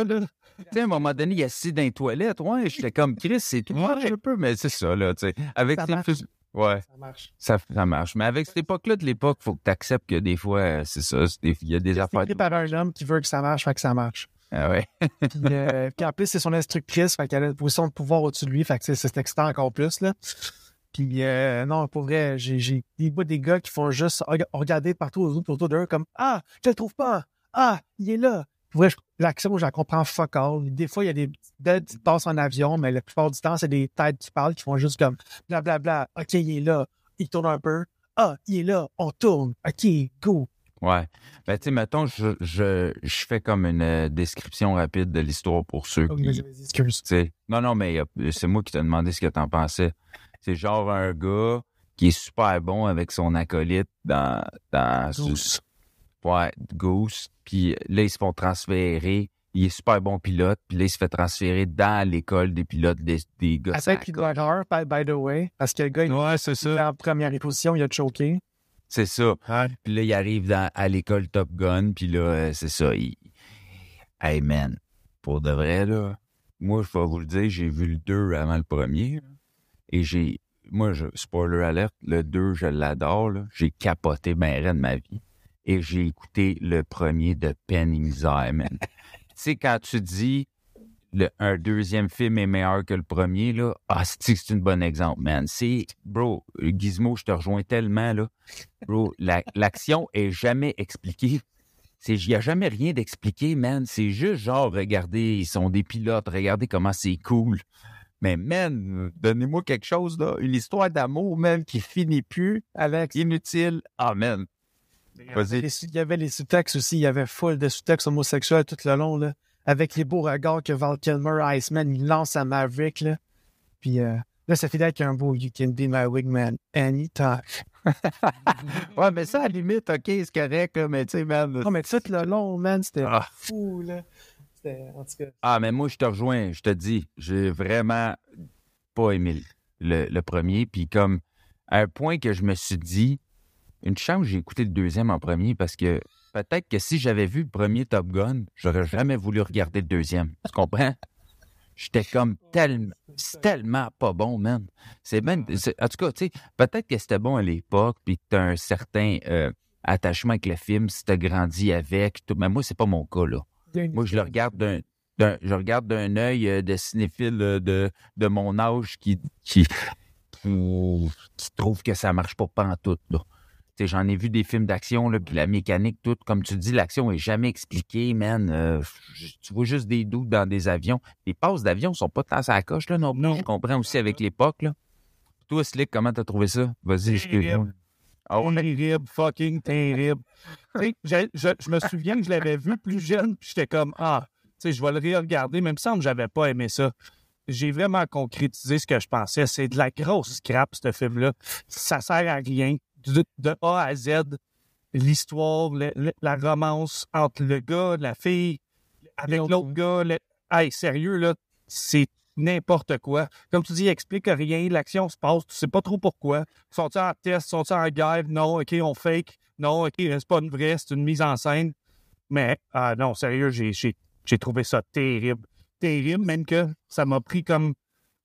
S1: sais, à un moment donné, il est assis dans les toilettes. Ouais, j'étais comme Chris, c'est tout
S3: Ouais.
S1: un peu, mais c'est ça, là, tu sais. Avec
S2: Ça marche.
S1: Ouais,
S2: Ça marche.
S1: ça, ça marche. Mais avec cette époque-là de l'époque, faut que tu acceptes que des fois, euh, c'est ça, c'est des- il y a des
S2: C'est
S1: affaires.
S2: écrit par un homme qui veut que ça marche, fait que ça marche.
S1: Ah ouais. <laughs>
S2: Puis, euh, puis en plus, c'est son instructrice, fait qu'elle a une position de pouvoir au-dessus de lui, fait que c'est excitant encore plus, là. Puis euh, non, pour vrai, j'ai, des, des gars qui font juste reg- regarder partout autour, autour d'eux comme « Ah, je le trouve pas! Ah, il est là! » Pour vrai, l'action, je la comprends fuck all. Des fois, il y a des petites belles petites passes en avion, mais la plupart du temps, c'est des têtes qui parlent qui font juste comme « Blablabla, OK, il est là. » Il tourne un peu. « Ah, il est là. On tourne. OK, go. »
S1: Ouais. Ben, tu sais, mettons, je, je, je fais comme une euh, description rapide de l'histoire pour ceux
S2: Oh,
S1: qui. Non, non, mais c'est moi qui t'ai demandé ce que t'en pensais. C'est genre un gars qui est super bon avec son acolyte dans. dans
S2: Goose.
S1: Ouais, Goose. Puis là, ils se font transférer. Il est super bon pilote. Puis là, il se fait transférer dans l'école des pilotes des, des gars.
S2: Avec puis d'erreur, by, by the way, parce que le gars, il
S3: Ouais, c'est
S2: est
S3: ça.
S2: en première position, il a choqué.
S1: C'est ça.
S3: Ouais.
S1: Puis là, il arrive dans- à l'école Top Gun, puis là, euh, c'est ça. Il... Hey, man, pour de vrai, là, moi, je vais vous le dire, j'ai vu le 2 avant le premier. là. Et j'ai... Moi, je, spoiler alert, le 2, je l'adore. J'ai capoté ben de ma vie. Et j'ai écouté le premier de Penny Misère, man. <laughs> tu sais, quand tu dis le, un deuxième film est meilleur que le premier, là, ah, c'est c'est un bon exemple, man. C'est, bro, Gizmo, je te rejoins tellement, là. Bro, la- l'action est jamais expliquée. Il n'y a jamais rien d'expliqué, man. C'est juste genre, regardez, ils sont des pilotes, regardez comment c'est cool. Mais, man, donnez-moi quelque chose, là. Une histoire d'amour, man, qui finit plus,
S2: Alex,
S1: inutile. Ah, man. Vas-y.
S2: il y avait les sous-textes aussi, il y avait full de sous-textes homosexuels tout le long, là, avec les beaux regards que Val Kilmer, Iceman, il lance à Maverick, là. Puis euh, là, ça finit avec un beau You can be my wingman anytime. <laughs>
S1: ouais, mais ça, à la limite, OK, c'est correct, là, mais tu sais, man.
S2: Non, mais tout le long, man, c'était
S1: Ah.
S2: fou, là. C'était, en tout cas,
S1: Ah, mais moi, je te rejoins. Je te dis, j'ai vraiment pas aimé le, le premier. Puis comme, à un point que je me suis dit, une chance, j'ai écouté le deuxième en premier parce que peut-être que si j'avais vu le premier Top Gun, j'aurais jamais voulu regarder le deuxième. Tu comprends? J'étais comme tellement, tellement pas bon, man. C'est même, en tout cas, tu sais, peut-être que c'était bon à l'époque, puis que t'as un certain euh, attachement avec le film, si t'as grandi avec, tout. mais moi, c'est pas mon cas, là. Moi, je le regarde d'un, d'un- je regarde d'un œil euh, de cinéphile euh, de, de mon âge qui, qui, qui, qui trouve que ça marche pas pantoute, là. Tu sais, J'en ai vu des films d'action, là, puis la mécanique, tout, comme tu dis, l'action est jamais expliquée, man. Euh, j- tu vois juste des doutes dans des avions. Les passes d'avion sont pas tant à la coche, là, non plus.
S3: Non.
S1: Je comprends aussi avec l'époque, là. Toi, Slick, comment t'as trouvé ça? Vas-y, excuse-moi. Ouais?
S3: Terrible, fucking terrible. J'ai- je, je me souviens que je l'avais vu plus jeune, puis j'étais comme, ah, tu sais, je vais le réregarder, mais il me semble que j'avais pas aimé ça. J'ai vraiment concrétisé ce que je pensais. C'est de la grosse scrap, ce film-là. Ça sert à rien. De, de A à Z, l'histoire, la romance entre le gars, la fille, avec
S2: L'autre,
S3: l'autre gars. le- Hey, sérieux, là, c'est n'importe quoi. Comme tu dis, explique rien, l'action se passe, tu sais pas trop pourquoi. Sont-ils en test, sont-ils en guerre? Non, OK, on fake. Non, OK, c'est pas une vraie, c'est une mise en scène. Mais, ah non, sérieux, j'ai trouvé ça terrible. Terrible, même que ça m'a pris comme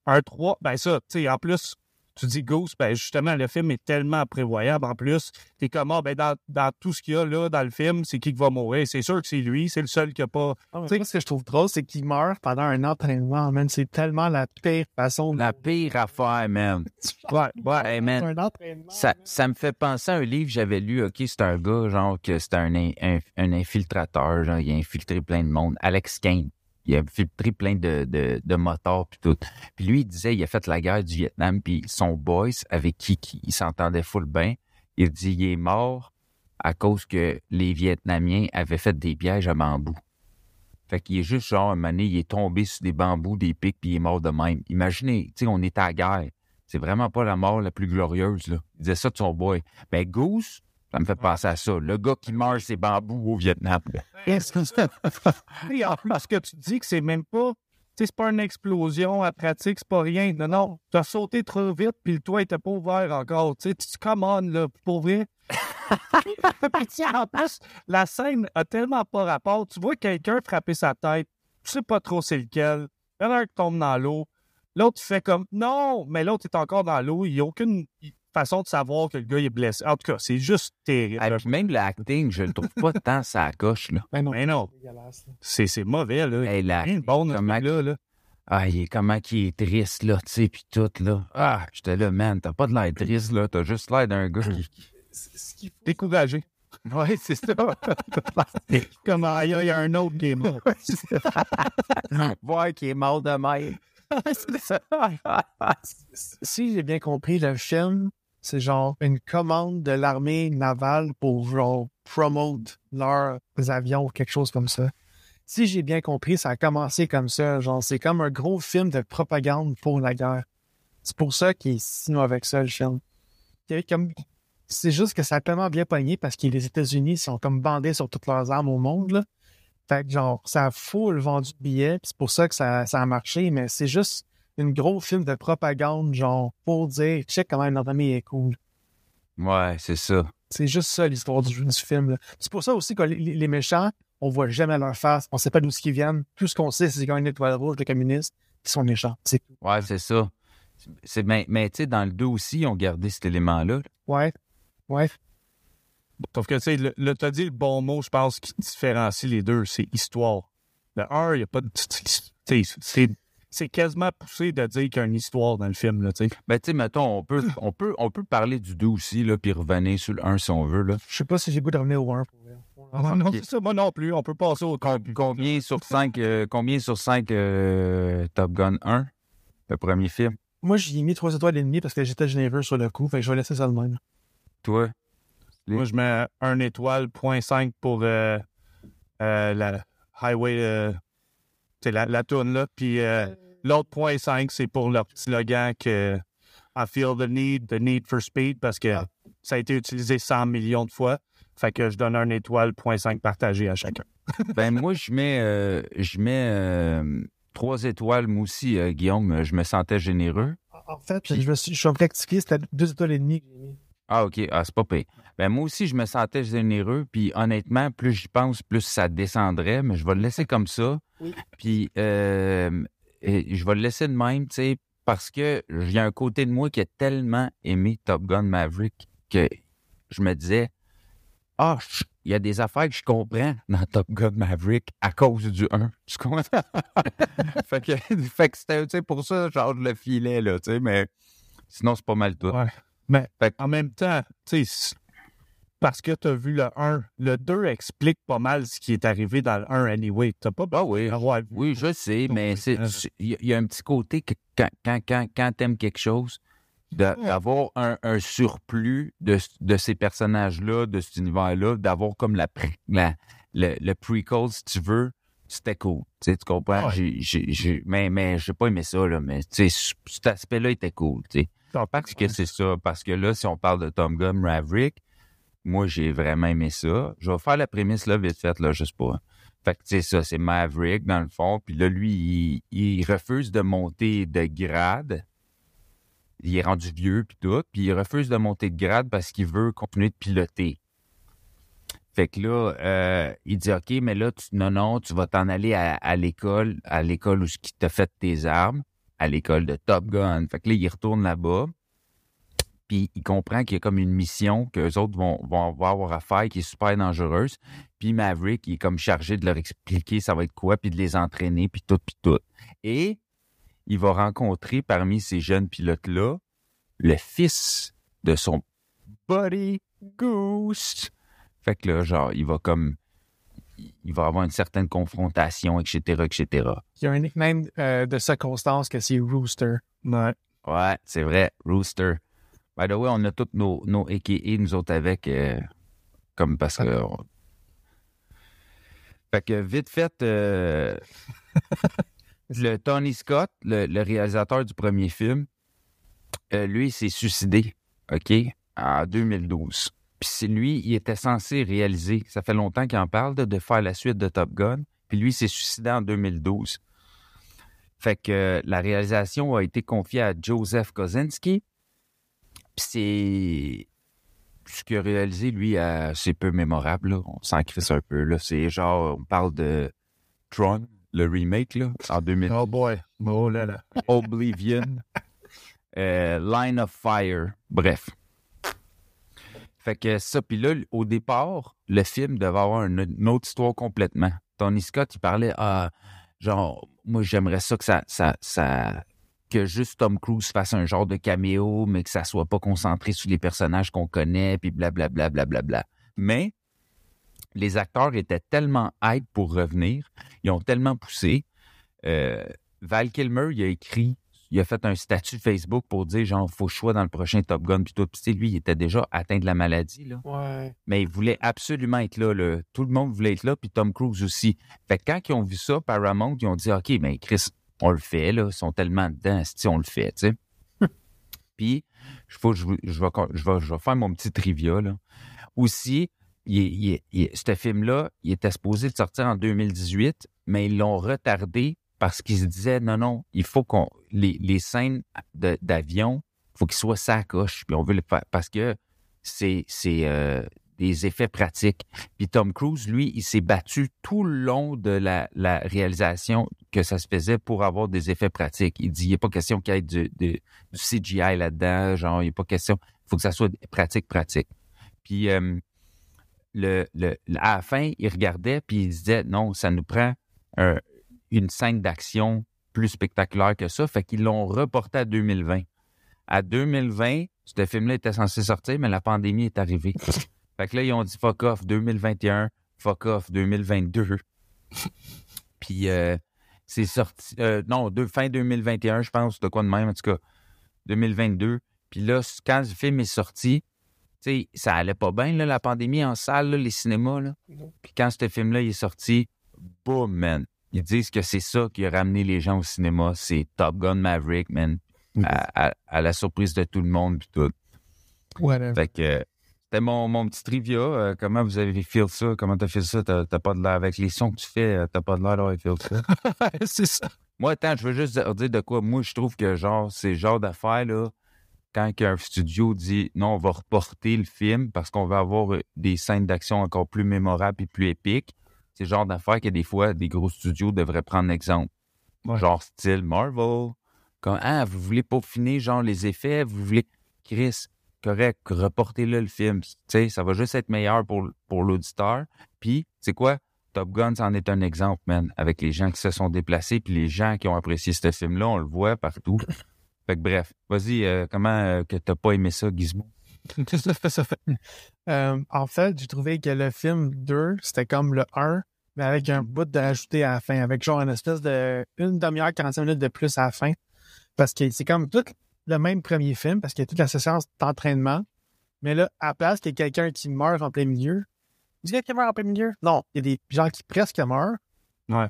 S3: un 3. Ben ça, tu sais, en plus, tu dis Goose, ben justement, le film est tellement prévoyable. En plus, t'es comme, ah, ben dans, dans tout ce qu'il y a là, dans le film, c'est qui qui va mourir? C'est sûr que c'est lui, c'est le seul qui a pas...
S2: Ah, mais moi, ce que je trouve drôle, c'est qu'il meurt pendant un entraînement, man. C'est tellement la pire façon de.
S1: La pire affaire, man. <laughs>
S3: Ouais, ouais.
S1: Hey, man.
S2: un entraînement.
S1: Ça,
S2: man.
S1: ça me fait penser à un livre que j'avais lu. OK, c'est un gars, genre, que c'est un, un, un infiltrateur, genre, il a infiltré plein de monde. Alex Kane. Il a infiltré plein de, de, de motards puis tout. Puis lui, il disait, il a fait la guerre du Vietnam, puis son boys, avec qui, qui il s'entendait full bien, il dit, il est mort à cause que les Vietnamiens avaient fait des pièges à bambou. Fait qu'il est juste genre, un moment donné, il est tombé sur des bambous, des pics, puis il est mort de même. Imaginez, tu sais, on est à la guerre. C'est vraiment pas la mort la plus glorieuse, là. Il disait ça de son boy. Ben, Goose, ça me fait penser à ça. Le gars qui meurt ses bambous au Vietnam. <laughs> là.
S3: Et en plus, ce que tu dis que c'est même pas, tu sais, c'est pas une explosion à pratique, c'est pas rien. Non, non, tu as sauté trop vite, puis le toit était pas ouvert encore. Tu sais, tu come on, là, pour vrai. <laughs> Puis, en plus, la scène a tellement pas rapport. Tu vois quelqu'un frapper sa tête, tu sais pas trop c'est lequel. Il y en a un qui tombe dans l'eau. L'autre fait comme non, mais l'autre est encore dans l'eau. Il n'y a aucune façon de savoir que le gars il est blessé. En tout cas, c'est juste terrible.
S1: Ah, puis même l'acting, je le trouve pas <laughs> tant ça coche, là.
S2: Ben non,
S3: Mais non,
S2: c'est là.
S3: mauvais, là.
S1: Hey, la-
S3: Rien de bon dans ce
S1: comment-
S3: truc-là, là.
S1: Ah, il est, comment qu'il est triste, là, tu sais, puis tout, là. Ah, j'étais là, man, t'as pas de l'air triste, là. T'as juste l'air d'un gars qui...
S2: Ce qu'il faut-
S3: Découragé.
S1: Ouais, c'est ça. <laughs>
S3: Comme ah, il y, a- il y a un autre qui est mort.
S1: Voir <laughs> qu'il est mort de même.
S2: si j'ai bien compris, le film, c'est genre une commande de l'armée navale pour genre promote leurs avions ou quelque chose comme ça. Si j'ai bien compris, ça a commencé comme ça. Genre, c'est comme un gros film de propagande pour la guerre. C'est pour ça qu'il est si mauvais ça, le film. C'est juste que ça a tellement bien pogné parce que les États-Unis sont comme bandés sur toutes leurs armes au monde. Fait que genre, ça a full vendu de billets, c'est pour ça que ça a marché, mais c'est juste une gros film de propagande, genre, pour dire, check comment notre ami est cool.
S1: Ouais, c'est ça.
S2: C'est juste ça l'histoire du, du film. là. C'est pour ça aussi que les, les méchants, on voit jamais leur face, on sait pas d'où ils viennent. Tout ce qu'on sait, c'est qu'ils ont une étoile rouge, les communistes, qui sont méchants. C'est
S1: Ouais, c'est ça. C'est, mais mais tu sais, dans le 2 aussi, ils ont gardé cet élément-là.
S2: ouais, ouais.
S3: Sauf que, tu sais, le, le- t'as dit le bon mot, je pense, qui différencie les deux, c'est histoire. Le 1, il n'y a pas de. tu sais, C'est, c'est quasiment poussé de dire qu'il y a une histoire dans le film, là, tu sais.
S1: Ben, tu sais, mettons, on peut, on, peut, on peut parler du 2 aussi, là, puis revenir sur le 1 si on veut, là.
S2: Je sais pas si j'ai le goût de revenir au 1 pour vrai.
S3: Ah, non, c'est ça, moi non plus. On peut passer au
S1: Com- combien sur 5 combien sur 5 Top Gun 1, le premier film?
S2: Moi, j'y ai mis 3 étoiles et demie parce que j'étais généreux sur le coup, fait que je vais laisser ça de même.
S1: Toi?
S3: Moi, je mets un étoile, point 5 pour euh, euh, la Highway, euh, c'est la, la tourne là. Puis euh, l'autre point 5, c'est pour leur petit slogan que I feel the need, the need for speed, parce que ça a été utilisé 100 millions de fois. Fait que je donne un étoile, 0.5 partagé à chacun. <laughs>
S1: Ben moi, je mets, euh, je mets euh, trois étoiles, moi aussi, euh, Guillaume. Je me sentais généreux.
S2: En fait, je, me suis, je suis rectifié, c'était deux étoiles et demie que j'ai mis.
S1: Ah, OK. Ah, c'est pas pire. Ben, moi aussi, je me sentais généreux. Puis, honnêtement, plus j'y pense, plus ça descendrait. Mais je vais le laisser comme ça.
S2: Oui.
S1: Puis, euh, et je vais le laisser de même, tu sais, parce que il y a un côté de moi qui a tellement aimé Top Gun Maverick que je me disais, ah, je- il y a des affaires que je comprends dans Top Gun Maverick à cause du 1. Tu comprends? <laughs> fait que, fait que c'était, tu sais, pour ça, genre, je le filais, là, tu sais, mais sinon, c'est pas mal tout.
S3: Ouais. Mais
S1: Fait
S3: en même temps, tu sais, parce que tu as vu le 1, le 2 explique pas mal ce qui est arrivé dans le 1 anyway. T'as pas
S1: Ah oui.
S3: de
S1: Oui, je sais, mais
S3: euh,
S1: il y, a- un petit côté que quand, quand, quand, quand t'aimes quelque chose, d'avoir un, un surplus de, de ces personnages-là, de cet univers-là, d'avoir comme la, le, le prequel, si tu veux, c'était cool. Tu sais, tu comprends?
S3: Ouais.
S1: Mais mais j'ai pas aimé ça, là, mais tu sais, cet aspect-là était cool. tu sais. Parce que c'est ça. Parce que là, si on parle de Tom Gun Maverick, moi, j'ai vraiment aimé ça. Je vais faire la prémisse, là, vite fait, là, juste pas. Fait que, c'est ça, c'est Maverick, dans le fond. Puis là, lui, il, refuse de monter de grade. Il est rendu vieux, puis tout. Puis il refuse de monter de grade parce qu'il veut continuer de piloter. Fait que là, euh, il dit, OK, mais là, tu, non, non, tu vas t'en aller à, à l'école, à l'école où qui t'a fait tes armes, à l'école de Top Gun. Fait que là, il retourne là-bas. Puis il comprend qu'il y a comme une mission que les autres vont, vont avoir à faire qui est super dangereuse. Puis Maverick, il est comme chargé de leur expliquer ça va être quoi, puis de les entraîner, puis tout, puis tout. Et il va rencontrer parmi ces jeunes pilotes-là le fils de son buddy Goose. Fait que là, genre, il va comme... Il va avoir une certaine confrontation, etc., etc.
S2: Il y a un nickname euh, de circonstance que c'est Rooster.
S3: Ouais.
S1: Ouais, c'est vrai, Rooster. By the way, on a tous nos, nos AKA, nous autres, avec, euh, comme parce que... on- Fait que, vite fait, euh, <laughs> le Tony Scott, le, le réalisateur du premier film, euh, lui, s'est suicidé, OK, en 2012. Puis c'est lui, il était censé réaliser, ça fait longtemps qu'il en parle, de, de faire la suite de Top Gun. Puis lui, s'est suicidé en 2012. Fait que euh, la réalisation a été confiée à Joseph Kosinski. Puis c'est ce qu'il a réalisé, lui, c'est peu mémorable. Là. On s'en crisse un peu. Là. C'est genre, on parle de Tron, le remake, là, en 2000.
S3: Oh boy. Oh là là. <laughs>
S1: Oblivion, euh, Line of Fire, bref. Fait que ça, puis là, au départ, le film devait avoir une, une autre histoire complètement. Tony Scott, il parlait, ah, genre, moi, j'aimerais ça que ça, ça, ça, que juste Tom Cruise fasse un genre de caméo, mais que ça soit pas concentré sur les personnages qu'on connaît, puis blablabla, blablabla. Mais les acteurs étaient tellement hype pour revenir, ils ont tellement poussé. Euh, Val Kilmer, il a écrit, il a fait un statut Facebook pour dire genre, faut sois dans le prochain Top Gun, puis tout. Puis, lui, il était déjà atteint de la maladie, là.
S2: Ouais.
S1: Mais il voulait absolument être là, là. Tout le monde voulait être là, puis Tom Cruise aussi. Fait que quand ils ont vu ça, Paramount, ils ont dit, OK, mais Chris, on le fait, là. Ils sont tellement dedans, si on le fait, tu sais. <laughs> puis, je, faut, je, je, vais, je, vais, je vais faire mon petit trivia, là. Aussi, il, il, il, ce film-là, il était supposé de sortir en 2018, mais ils l'ont retardé parce qu'ils se disaient non, non, il faut qu'on. Les, les scènes d'avion, il faut qu'ils soient sacoches. Puis on veut le faire parce que c'est c'est, euh, des effets pratiques. Puis Tom Cruise, lui, il s'est battu tout le long de la, réalisation que ça se faisait pour avoir des effets pratiques. Il dit il n'y a pas question qu'il y ait du, CGI là-dedans, genre, il a pas question. Il faut que ça soit pratique, pratique. Puis euh, le, à la fin, il regardait, puis il disait non, ça nous prend un- une scène d'action plus spectaculaire que ça. Fait qu'ils l'ont reporté à 2020. À 2020, ce film-là était censé sortir, mais la pandémie est arrivée. <laughs> fait que là, ils ont dit fuck off 2021, fuck off 2022. <laughs> Puis euh, c'est sorti, euh, non, de, fin 2021, je pense, de quoi de même, en tout cas, 2022. Puis là, quand le film est sorti, tu sais, ça allait pas bien, là, la pandémie en salle, là, les cinémas, là. Puis quand ce film-là il est sorti, boum, man. Ils disent que c'est ça qui a ramené les gens au cinéma. C'est Top Gun Maverick, man. À, à- à la surprise de tout le monde, puis tout.
S2: Whatever.
S1: Fait que, c'était mon, mon petit trivia. Euh, comment vous avez fait ça? Comment t'as fait ça? T'as t'as pas de l'air avec les sons que tu fais, euh, t'as pas de l'air d'avoir fait ça. <laughs>
S3: c'est ça.
S1: Moi, attends, je veux juste dire de quoi. Moi, je trouve que genre, ces genres d'affaires, là, quand un studio dit non, on va reporter le film parce qu'on va avoir euh, des scènes d'action encore plus mémorables et plus épiques, c'est le genre d'affaires que des fois, des gros studios devraient prendre exemple.
S3: Ouais.
S1: Genre style Marvel. Comme, ah, vous voulez peaufiner, genre, les effets, vous voulez. Chris, correct, reportez-le le film. Tu sais, ça va juste être meilleur pour, pour l'auditeur. Puis, c'est quoi? Top Gun, c'en est un exemple, man, avec les gens qui se sont déplacés, puis les gens qui ont apprécié ce film-là, on le voit partout. Fait que bref, vas-y, euh, comment euh, que t'as pas aimé ça, Gizmo? <laughs>
S2: Euh, en fait, j'ai trouvé que le film 2, c'était comme le 1, mais avec un bout de rajouté à la fin, avec genre une espèce de une demi-heure, 45 minutes de plus à la fin. Parce que c'est comme tout le même premier film, parce qu'il y a toute la séquence d'entraînement. Mais là, à la place qu'il y ait quelqu'un qui meurt en plein milieu, il y a quelqu'un qui meurt en plein milieu? Non, il y a des gens qui presque meurent.
S3: Ouais.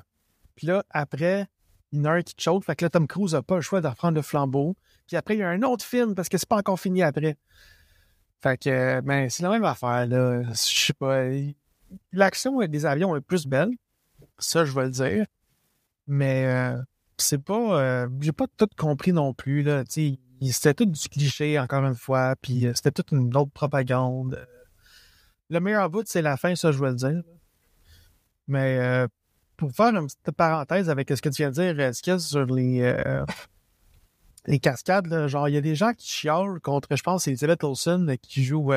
S2: Puis là, après, il y en a un qui choke. Fait que là, Tom Cruise n'a pas le choix de reprendre le flambeau. Puis après, il y a un autre film parce que c'est pas encore fini après. Fait que, ben, c'est la même affaire, là. Je sais pas. L'action des avions est plus belle. Ça, je vais le dire. Mais euh, c'est pas. euh, J'ai pas tout compris non plus, là. Tu c'était tout du cliché, encore une fois. Puis euh, c'était toute une autre propagande. Euh, Le meilleur bout, c'est la fin, ça, je vais le dire. Mais euh, pour faire une petite parenthèse avec ce que tu viens de dire, euh, Skid, sur les, euh, les cascades, genre, il y a des gens qui chialent contre, je pense, Elizabeth Olsen qui joue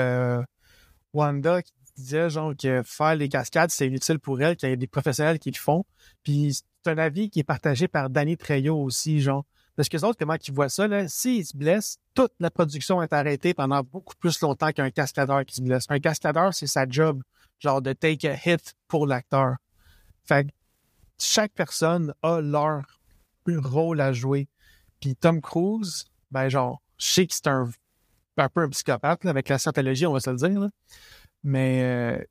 S2: Wanda, qui disait, genre, que faire les cascades, c'est inutile pour elle, qu'il y a des professionnels qui le font. Puis c'est un avis qui est partagé par Danny Trejo aussi, genre. Parce que les autres, comment ils voient ça, s'ils se blessent, toute la production est arrêtée pendant beaucoup plus longtemps qu'un cascadeur qui se blesse. Un cascadeur, c'est sa job, genre, de take a hit pour l'acteur. Fait que chaque personne a leur rôle à jouer. Puis Tom Cruise, ben genre, je sais que c'est un, un peu un psychopathe avec la scientologie, on va se le dire. là. Mais euh,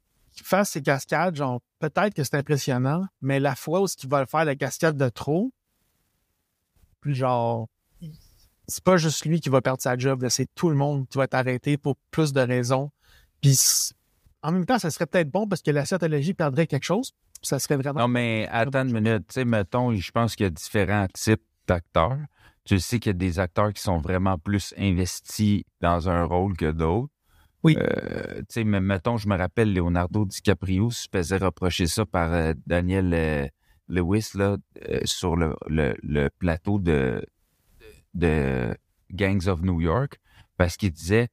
S2: fasse ses cascades, genre, peut-être que c'est impressionnant, mais la fois où ce va le faire, la cascade de trop, puis genre, c'est pas juste lui qui va perdre sa job, c'est tout le monde qui va être arrêté pour plus de raisons. Puis en même temps, ça serait peut-être bon parce que la scientologie perdrait quelque chose. Ça serait vraiment
S1: Non, mais attends une minute. Tu sais, mettons, je pense qu'il y a différents types d'acteurs. Tu sais qu'il y a des acteurs qui sont vraiment plus investis dans un rôle que d'autres.
S2: Oui.
S1: Euh, tu sais, mais mettons, je me rappelle Leonardo DiCaprio se faisait reprocher ça par euh, Daniel euh, Lewis là, euh, sur le, plateau de, de Gangs of New York parce qu'il disait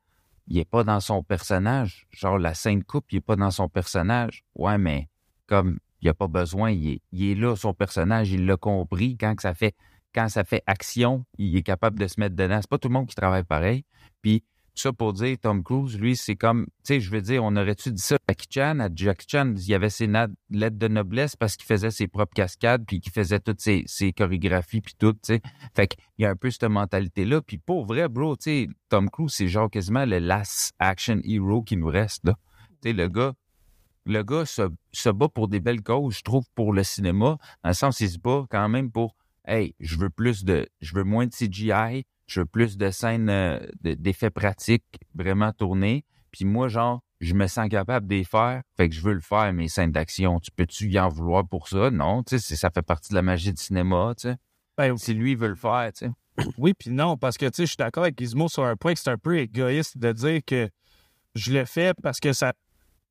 S1: il est pas dans son personnage. Genre, la scène coupe, il est pas dans son personnage. Ouais, mais comme il n'y a pas besoin, il est, il est là, son personnage, il l'a compris. Quand ça fait quand ça fait action, il est capable de se mettre dedans. C'est pas tout le monde qui travaille pareil. Puis ça pour dire, Tom Cruise, lui, c'est comme, tu sais, je veux dire, on aurait-tu dit ça à Jackie Chan? À Jackie Chan, il y avait ses lettres de noblesse parce qu'il faisait ses propres cascades, puis qu'il faisait toutes ses, ses chorégraphies, puis tout, tu sais. Fait qu'il y a un peu cette mentalité-là. Puis pour vrai, bro, tu sais, Tom Cruise, c'est genre quasiment le last action hero qui nous reste, là. Tu sais, le gars, le gars se, se bat pour des belles causes, je trouve, pour le cinéma, dans le sens il se bat quand même pour Hey, je veux plus de. Je veux moins de CGI, je veux plus de scènes euh, de- d'effets pratiques vraiment tournés. Puis moi, genre, je me sens capable de les faire, fait que je veux le faire, mes scènes d'action. Tu peux-tu y en vouloir pour ça? Non, tu sais, ça fait partie de la magie du cinéma, tu sais.
S3: Ben,
S1: Si lui veut le faire, tu sais. <coughs>
S3: Oui, puis non, parce que tu sais, je suis d'accord avec Gizmo sur un point que c'est un peu égoïste de dire que je le fais parce que ça.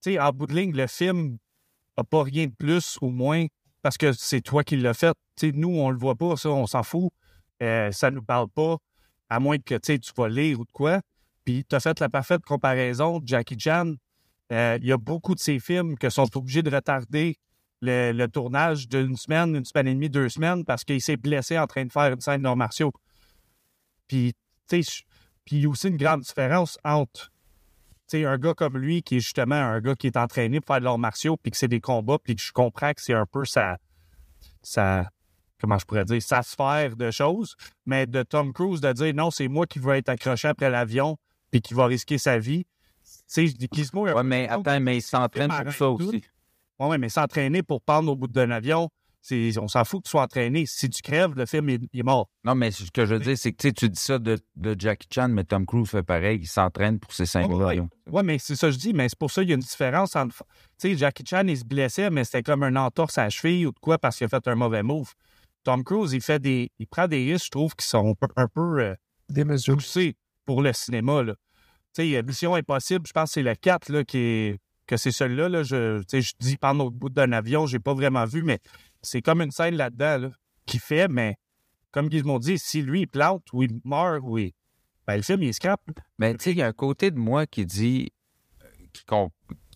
S3: Tu sais, en bout de ligne, le film n'a pas rien de plus ou moins parce que c'est toi qui l'as fait. Tu sais, nous, on le voit pas, ça, on s'en fout. Euh, ça nous parle pas, à moins que tu vas lire ou de quoi. Puis tu as fait la parfaite comparaison Jackie Chan. Euh, Il y a beaucoup de ces films qui sont obligés de retarder le, tournage d'une semaine, une semaine et demie, deux semaines parce qu'il s'est blessé en train de faire une scène d'arts martiaux. Puis, il y a aussi une grande différence entre, un gars comme lui qui est justement un gars qui est entraîné pour faire de l'arts martiaux, puis que c'est des combats, puis que je comprends que c'est un peu sa, sa, comment je pourrais dire, sa sphère de choses, mais de Tom Cruise de dire non, c'est moi qui veux être accroché après l'avion, puis qui va risquer sa vie. Tu sais, je dis Gizmo,
S1: Ouais, mais attends, mais il s'entraîne pour ça aussi.
S3: Ouais, ouais, mais s'entraîner pour prendre au bout d'un avion, on s'en fout que tu sois entraîné. Si tu crèves, le film est, il est mort.
S1: Non, mais ce que je veux dire, c'est que tu dis ça de, de Jackie Chan, mais Tom Cruise fait pareil. Il s'entraîne pour ces scènes-là.
S3: Ouais, Ouais, mais c'est ça que je dis, mais c'est pour ça qu'il y a une différence entre. Tu sais, Jackie Chan, il se blessait, mais c'était comme un entorse à la cheville ou de quoi parce qu'il a fait un mauvais move. Tom Cruise, il fait des. Il prend des risques, je trouve, qui sont un peu, un peu euh,
S2: Des mesures.
S3: poussés pour le cinéma. Là. Tu sais, Mission Impossible, je pense que c'est le 4 là, qui est. Que c'est celui-là, là, je, tu sais, je dis par notre bout d'un avion, j'ai pas vraiment vu, mais c'est comme une scène là-dedans là, qui fait, mais comme ils m'ont dit, si lui il plante ou il meurt ou il- ben, le film il est scrap.
S1: Mais tu sais, il y a un côté de moi qui dit, euh,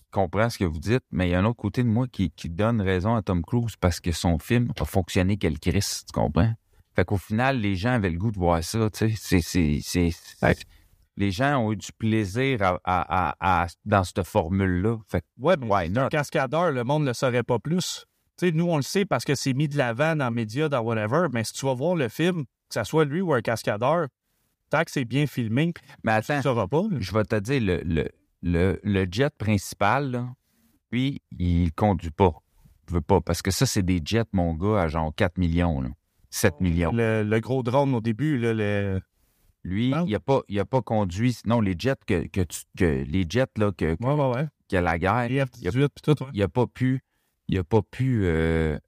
S1: qui, com- qui comprend ce que vous dites, mais il y a un autre côté de moi qui, qui donne raison à Tom Cruise parce que son film a fonctionné quel Christ, tu comprends? Fait qu'au final, les gens avaient le goût de voir ça, tu sais. C'est- Les gens ont eu du plaisir à, à- dans cette formule-là. Fait que,
S3: Ouais, mais
S1: why not?
S3: cascadeur, le monde ne le saurait pas plus. Tu sais, nous, on le sait parce que c'est mis de l'avant dans les médias, dans whatever, mais si tu vas voir le film, que ce soit lui ou un cascadeur, tant que c'est bien filmé,
S1: Mais
S3: tu
S1: attends,
S3: ne sauras pas.
S1: je vais te dire, le, le, le, le jet principal, là, lui, il conduit pas. Il veut pas. Parce que ça, c'est des jets, mon gars, à genre 4 millions, là. 7 millions.
S3: Le, le gros drone au début, là, le...
S1: Lui,
S3: Ah.
S1: il a pas, il a pas conduit. Non, les jets que, que, tu- que les jets là que,
S3: Ouais, ouais, ouais.
S1: que la guerre,
S3: Les F-18 puis tout, ouais.
S1: il a pas pu, il a pas pu euh,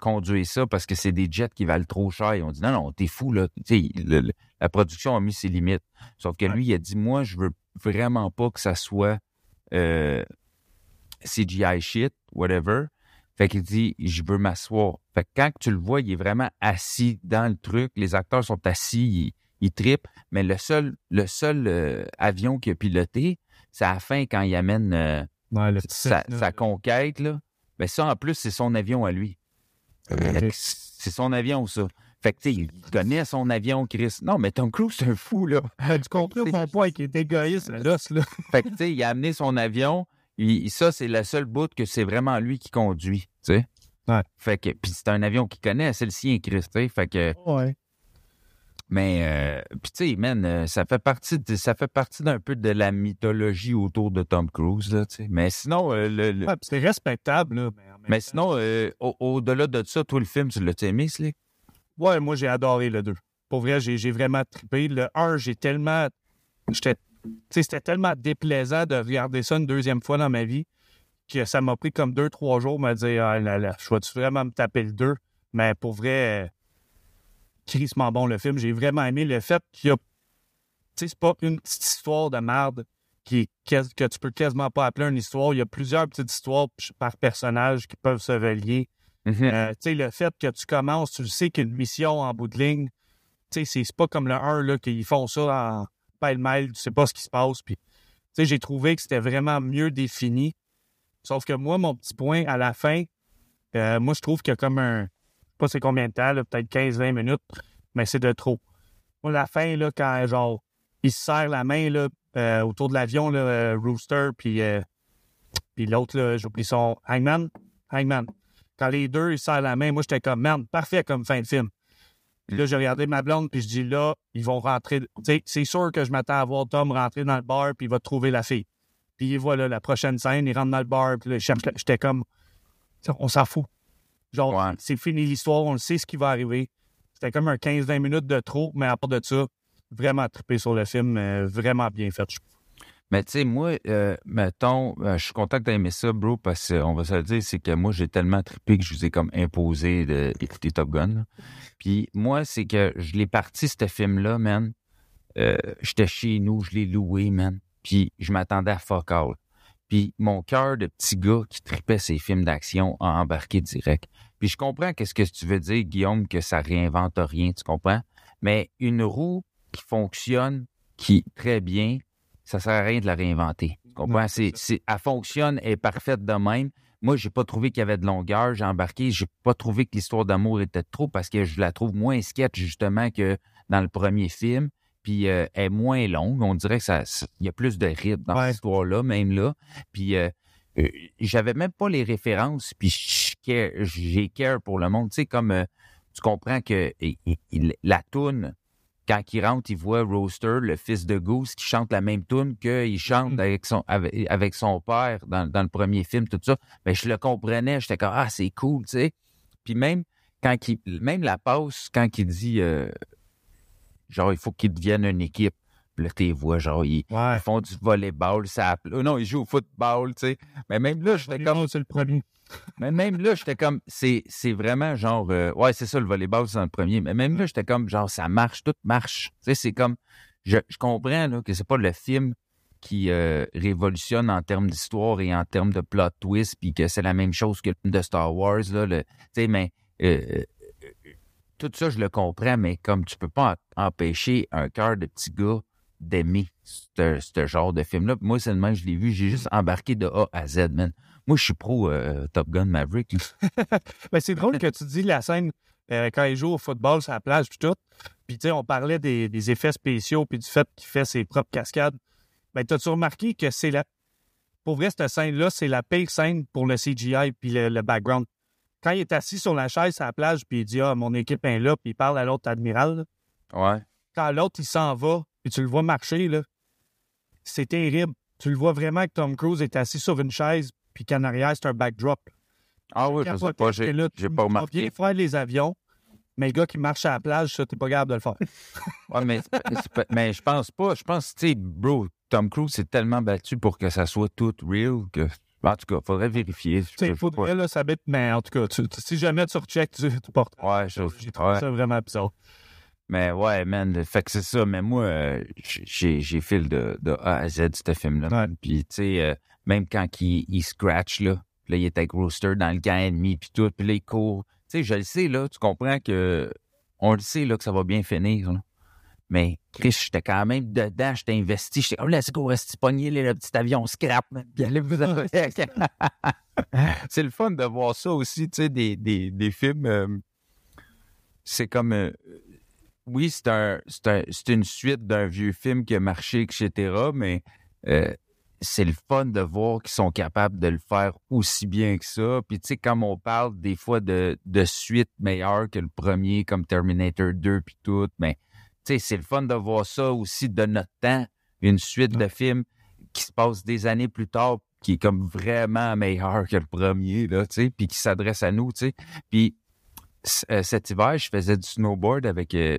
S1: conduire ça parce que c'est des jets qui valent trop cher. Ils ont dit non, non, t'es fou là. Le- le- la production a mis ses limites. Sauf que
S3: Ouais.
S1: lui, il a dit moi, je veux vraiment pas que ça soit euh, CGI shit, whatever. Fait qu'il dit, je veux m'asseoir. Fait que quand tu le vois, il est vraiment assis dans le truc. Les acteurs sont assis, ils, ils trippent. Mais le seul, le seul euh, avion qu'il a piloté, c'est à la fin quand il amène euh,
S3: Ouais, le petit
S1: sa, conquête. Là. Ben ça, en plus, c'est son avion à lui. Que C'est son avion, ça. Fait que, tu sais, il connaît son avion, Chris. Non, mais Tom Cruise, c'est un fou, là.
S3: Tu comprends <laughs> mon point qui est égoïste, l'os, là. <laughs>
S1: Fait que, tu sais, il a amené son avion. Il- ça, c'est le seul bout que c'est vraiment lui qui conduit, tu sais.
S3: Ouais.
S1: Fait que, puis c'est un avion qu'il connaît, c'est le sien, Chris, tu sais. Fait que,
S2: Ouais.
S1: mais, euh, puis tu sais, man, euh, ça fait partie, de- ça fait partie d'un peu de la mythologie autour de Tom Cruise, là, tu sais. Mais sinon, euh, le, le-
S3: Ouais, puis c'est respectable, là. Mais,
S1: mais sinon, euh, au- au-delà de ça, toi, le film, tu l'as aimé, Slick?
S3: Ouais, moi, j'ai adoré le 2. Pour vrai, j'ai vraiment trippé. Le 1, j'ai tellement. C'était tellement déplaisant de regarder ça une deuxième fois dans ma vie que ça m'a pris comme deux, trois jours me dire Ah là là, je vais-tu vraiment me taper le 2? Mais pour vrai, crissement bon le film. J'ai vraiment aimé le fait qu'il y a. Tu sais, c'est pas une petite histoire de merde que tu peux quasiment pas appeler une histoire. Il y a plusieurs petites histoires par personnage qui peuvent se relier. Euh, tu sais, le fait que tu commences, tu sais qu'une mission en bout de ligne, tu sais, c'est pas comme le 1, là, qu'ils font ça en pêle-mêle, tu sais pas ce qui se passe. Tu sais, j'ai trouvé que c'était vraiment mieux défini. Sauf que moi, mon petit point, à la fin, euh, moi, je trouve qu'il y a comme un, je sais pas c'est combien de temps, peut-être 15-20 minutes, mais c'est de trop. Moi, la fin, là, quand, genre, il se serre la main, là, euh, autour de l'avion, Rooster, puis, puis l'autre, j'oublie son Hangman. Hangman. Quand les deux, ils se serrent la main, moi, j'étais comme, merde, parfait comme fin de film. Puis là, j'ai regardé ma blonde, puis je dis, là, ils vont rentrer. Tu sais, c'est sûr que je m'attends à voir Tom rentrer dans le bar, puis il va trouver la fille. Puis voilà, la prochaine scène, il rentre dans le bar, puis là, j'étais comme, on s'en fout. Genre,
S1: Ouais.
S3: c'est fini l'histoire, on le sait ce qui va arriver. C'était comme un 15-20 minutes de trop, mais à part de ça, vraiment trippé sur le film, euh, vraiment bien fait. je.
S1: Mais tu sais, moi, euh, mettons, euh, je suis content que tu aimé ça, bro, parce qu'on va se le dire, c'est que moi, j'ai tellement trippé que je vous ai comme imposé d'écouter Top Gun. là. Puis moi, c'est que je l'ai parti, ce film-là, man. Euh, J'étais chez nous, je l'ai loué, man. Puis je m'attendais à fuck all. Puis mon cœur de petit gars qui tripait ses films d'action a embarqué direct. Puis je comprends qu'est-ce que tu veux dire, Guillaume, que ça réinvente rien, tu comprends? Mais une roue qui fonctionne, qui très bien, ça sert à rien de la réinventer. Tu comprends?
S3: C'est
S1: elle fonctionne, elle est parfaite de même. Moi, j'ai pas trouvé qu'il y avait de longueur. J'ai embarqué. J'ai pas trouvé que l'histoire d'amour était trop parce que je la trouve moins sketch, justement, que dans le premier film. Puis euh, elle est moins longue. On dirait que ça, il y a plus de rythme dans
S3: Ouais.
S1: cette histoire-là, même là. Puis euh, euh, j'avais même pas les références. Puis j'ai care pour le monde. Tu sais, comme euh, tu comprends que la toune quand il rentre, il voit Roaster, le fils de Goose, qui chante la même tune qu'il chante
S3: Mhm.
S1: avec, son, avec, avec son père dans, dans le premier film, tout ça. Ben, je le comprenais. J'étais comme, ah, c'est cool, tu sais. Puis même quand il, même la passe, quand il dit, euh, genre, il faut qu'ils deviennent une équipe. Puis Là, t'es vois, genre, ils,
S3: Ouais.
S1: ils font du volleyball, ça. non, ils jouent au football, tu sais. Mais même là, j'étais comme,
S3: c'est le premier. <laughs>
S1: mais même là, j'étais comme, c'est, vraiment genre, euh, ouais, c'est ça, le volleyball, c'est dans le premier. Mais même là, j'étais comme, genre, ça marche, tout marche. Tu sais, c'est comme, je, je comprends, là, que c'est pas le film qui euh, révolutionne en termes d'histoire et en termes de plot twist, puis que c'est la même chose que le film de Star Wars, là, tu sais, mais, euh, tout ça, je le comprends, mais comme tu peux pas empêcher un cœur de petit gars d'aimer ce genre de film-là. Moi, c'est le même, je l'ai vu, j'ai juste embarqué de A à Z, man. Moi, je suis pro euh, Top Gun Maverick. <laughs>
S3: Ben, c'est drôle que tu dis la scène euh, quand il joue au football sur la plage puis tout. Puis tu sais, on parlait des, des effets spéciaux puis du fait qu'il fait ses propres cascades. Ben, t'as-tu remarqué que c'est la. Pour vrai, cette scène-là, c'est la pire scène pour le CGI puis le, le background? Quand il est assis sur la chaise à la plage puis il dit Ah, mon équipe est là, puis il parle à l'autre admiral. là.
S1: Ouais.
S3: Quand l'autre, il s'en va, puis tu le vois marcher, là, c'est terrible. Tu le vois vraiment que Tom Cruise est assis sur une chaise, puis qu'en arrière, c'est un backdrop.
S1: Ah oui, je sais pas, j'ai
S3: là,
S1: j'ai pas remarqué.
S3: bien faire les avions, mais le gars qui marche à la plage, ça, t'es pas capable de le faire. <laughs>
S1: Ouais, mais, pas- pas- mais je pense pas. Je pense, tu sais, bro, Tom Cruise s'est tellement battu pour que ça soit tout real que. En tout cas, faudrait vérifier.
S3: Il faudrait, là, ça bête, mais en tout cas, tu- si jamais tu recheckes, tu, tu portes.
S1: pas. Ouais, je, ouais.
S3: ça vraiment bizarre.
S1: Mais ouais, man, fait que c'est ça. Mais moi, euh, j'ai j'ai fil de, de A à Z, ce film-là.
S3: Ouais.
S1: Puis, tu sais, euh, même quand il, il scratch, là, là, il est avec Rooster dans le camp ennemi, puis tout, puis là, il court. Tu sais, je le sais, là, tu comprends que... On le sait, là, que ça va bien finir, là. Mais, Chris, j'étais quand même dedans, j'étais investi. J'étais comme, let's go, reste pogné, là, le petit avion scrap, man. Puis allez vous <laughs> <laughs> C'est le fun de voir ça aussi, tu sais, des, des, des films... euh, c'est comme... euh, oui, c'est un, c'est un- une suite d'un vieux film qui a marché, etc. Mais euh, c'est le fun de voir qu'ils sont capables de le faire aussi bien que ça. Puis tu sais, comme on parle des fois de, de suites meilleures que le premier, comme Terminator 2 puis tout, mais tu sais, c'est le fun de voir ça aussi de notre temps, une suite de films qui se passe des années plus tard, qui est comme vraiment meilleur que le premier, là, tu sais, puis qui s'adresse à nous, tu sais. Puis euh, cet hiver, je faisais du snowboard avec euh,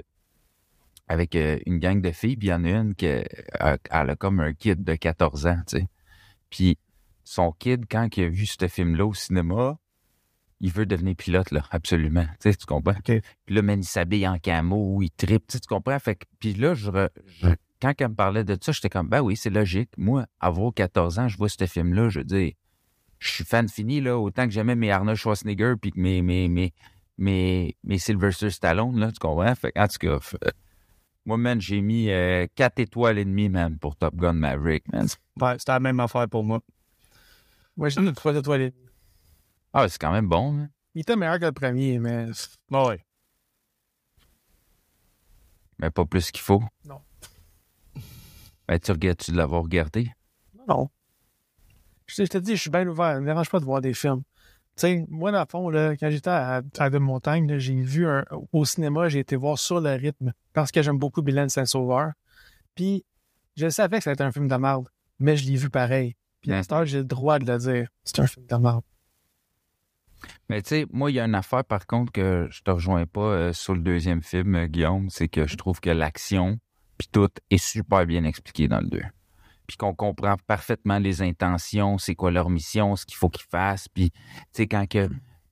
S1: avec euh, une gang de filles, puis il y en a une qui euh, a- elle a comme un kid de 14 ans, tu sais. Puis son kid, quand il a vu ce film-là au cinéma, il veut devenir pilote, là, absolument. Tu sais, tu comprends?
S3: OK.
S1: Puis là, man, il s'habille en camo, il tripe, tu sais, tu comprends? Fait que, puis là, je, quand elle me parlait de ça, j'étais comme, ben oui, c'est logique. Moi, avoir 14 ans, je vois ce film-là, je veux dire, je suis fan fini, là, autant que j'aimais mes Arnold Schwarzenegger, puis que mes, mes, mes, mes, mes Sylvester Stallone, là, tu comprends? Fait que, en tout cas, euh, moi, man, j'ai mis euh, 4 étoiles et demie, man, pour Top Gun Maverick, man.
S3: Ouais, c'était la même affaire pour moi.
S2: Moi, j'ai trois étoiles.
S1: Ah, c'est quand même bon, hein?
S2: Il était meilleur que le premier, mais
S3: Ouais, ouais.
S1: mais pas plus qu'il faut.
S2: Non. <laughs>
S1: Ben, tu regrettes-tu de l'avoir regardé?
S2: non. Je, te- je te dis, je suis bien ouvert. Ça me dérange pas de voir des films. Tu sais, moi, dans le fond, là, quand j'étais à, à de Montagne, j'ai vu un, au cinéma, j'ai été voir sur le rythme parce que j'aime beaucoup Bilan Saint-Sauveur. Puis, je savais que c'était un film de merde, mais je l'ai vu pareil. Puis, à cette heure, j'ai le droit de le dire. C'est un film de merde.
S1: Mais tu sais, moi, il y a une affaire, par contre, que je te rejoins pas euh, sur le deuxième film, euh, Guillaume, c'est que je trouve que l'action, puis tout, est super bien expliqué dans le 2. Puis qu'on comprend parfaitement les intentions, c'est quoi leur mission, ce qu'il faut qu'ils fassent. Puis, tu sais, quand que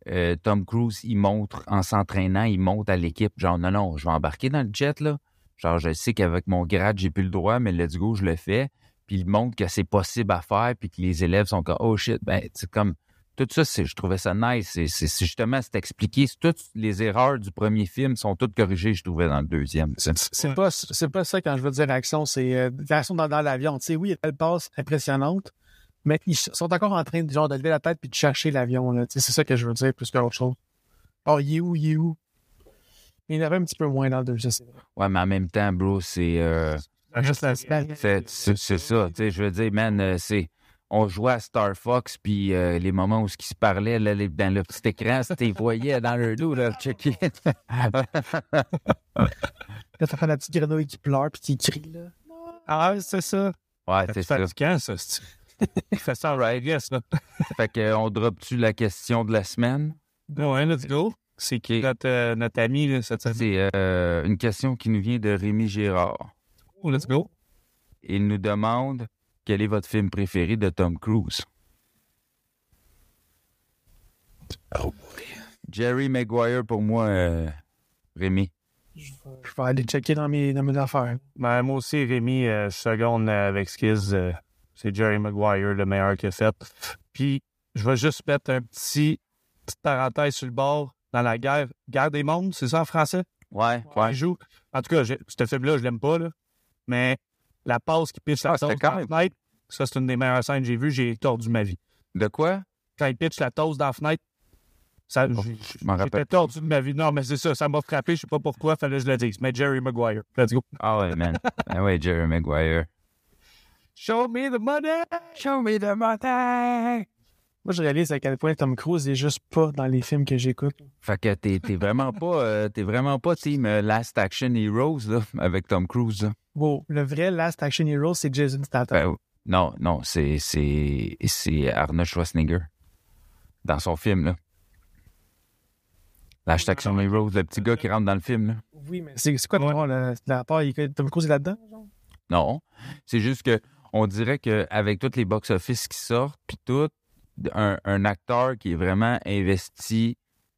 S1: euh, Tom Cruise, il montre, en s'entraînant, il montre à l'équipe, genre, non, non, je vais embarquer dans le jet, là. Genre, je sais qu'avec mon grade, j'ai plus le droit, mais let's go, je le fais. Puis il montre que c'est possible à faire, puis que les élèves sont comme, oh shit, ben, c'est comme, tout ça, c'est, je trouvais ça nice. C'est, c'est, c'est justement, c'est expliqué. C'est Toutes les erreurs du premier film sont toutes corrigées, je trouvais, dans le deuxième.
S2: C'est pas, c'est pas ça quand je veux dire action, c'est euh, l'action dans, dans l'avion. Tu sais, oui, elle passe impressionnante, mais ils sont encore en train de, genre, de lever la tête puis de chercher l'avion. là. Tu sais, C'est ça que je veux dire plus qu'autre chose. Oh, il est où, il est où? Il y en avait un petit peu moins dans le deuxième.
S1: Ouais, mais en même temps, bro, c'est, euh,
S3: Juste la
S1: c'est, c'est, c'est ça. Tu sais, je veux dire, man, euh, c'est, on jouait à Star Fox, puis euh, les moments où ce qui se parlait là, les- dans le petit écran, c'était, voyaient dans leur dos, leur check-in. <laughs>
S2: Là, t'as fait la petite grenouille qui pleure puis qui crie, là.
S3: Ah, c'est ça.
S1: ouais, c'est
S3: C'est
S1: ça.
S3: fatigant, ça. c'est- Il fait ça en right, yes, là. <laughs>
S1: Fait que, on drop-tu la question de la semaine?
S3: Ouais, let's go. C'est qui notre, euh, notre ami là, cette semaine?
S1: C'est euh, une question qui nous vient de Rémi Girard.
S3: Oh, let's go.
S1: Il nous demande quel est votre film préféré de Tom Cruise? Jerry Maguire pour moi, euh, Rémi.
S2: Je vais, aller checker dans mes, dans mes affaires.
S3: Ben, moi aussi, Rémi, euh, je seconde euh, avec Skiz. euh, c'est Jerry Maguire, le meilleur qu'il a fait. Puis, je vais juste mettre un petit petite parenthèse sur le bord dans la guerre. Guerre des mondes, c'est ça en français?
S1: Ouais,
S3: Il joue? En tout cas, ce film-là, je l'aime pas, là. Mais la passe qui pitch la
S1: Ah,
S3: toast dans la fenêtre, ça, c'est une des meilleures scènes que j'ai vues. J'ai tordu ma vie.
S1: De quoi?
S3: Quand il pitch la toast dans la fenêtre, ça,
S1: Oh,
S3: j'ai-
S1: je m'en rappelle.
S3: j'étais tordu de ma vie. Non, mais c'est ça, ça m'a frappé. Je sais pas pourquoi, fallait que je le dise. Mais Jerry Maguire, let's go.
S1: Ah ouais, man. ah ouais, Jerry Maguire.
S3: Show me the money!
S1: Show me the money!
S2: Moi, je réalise à quel point Tom Cruise est juste pas dans les films que j'écoute.
S1: Fait que t'es t'es vraiment pas euh, t'es vraiment pas team euh, Last Action Heroes là, avec Tom Cruise. Là.
S2: Wow, le vrai Last Action Hero, c'est Jason Statham.
S1: Ben, non, non, c'est c'est c'est Arnold Schwarzenegger dans son film là. Last Action Heroes, le petit gars qui rentre dans le film là.
S2: Oui, mais c'est quoi le, la part, il- Tom Cruise est là-dedans? genre?
S1: Non, c'est juste que on dirait que avec toutes les box-office qui sortent, puis tout, un, un acteur qui est vraiment investi.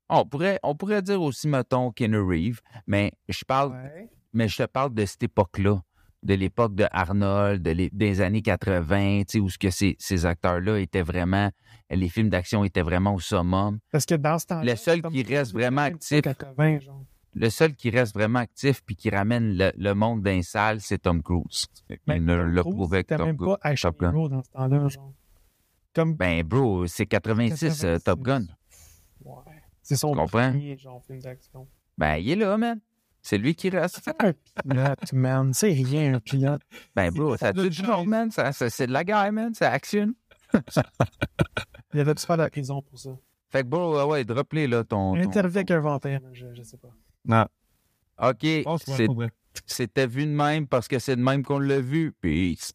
S1: On pourrait, on pourrait dire aussi, mettons, Keanu Reeves, mais je parle,
S2: Ouais.
S1: mais je te parle de cette époque-là, de l'époque de Arnold, de des années 80, tu sais, où ce que ces, ces acteurs-là étaient vraiment, les films d'action étaient vraiment au summum.
S2: Parce que dans ce temps
S1: Le seul qui reste vraiment actif-
S2: 80, genre.
S1: Le seul qui reste vraiment actif puis qui ramène le, le monde d'un salle, c'est Tom Cruise.
S2: Mais
S1: Il ne
S2: Tom
S1: l'a
S2: Cruise, c'était
S1: Top
S2: même pas
S1: Top Gun.
S2: Hero dans ce temps-là, genre. Comme,
S1: Ben, bro, c'est 86, euh, Top Gun.
S2: Ouais. C'est son premier, genre, film d'action.
S1: Ben, il est là, man. C'est lui qui reste.
S2: C'est un pilote, man. C'est rien, un pilote.
S1: Ben, bro, ça tue du monde, man. Ça, ça- c'est de la guerre, man. C'est action. <laughs>
S2: Il avait dû faire de la prison pour ça.
S1: Fait que, bro, ouais, ouais, drop-les, là, ton. Ton-
S2: interview avec un vampire, je, je sais pas.
S3: Non.
S1: OK, c'était vu de même parce que c'est de même qu'on l'a vu. Peace.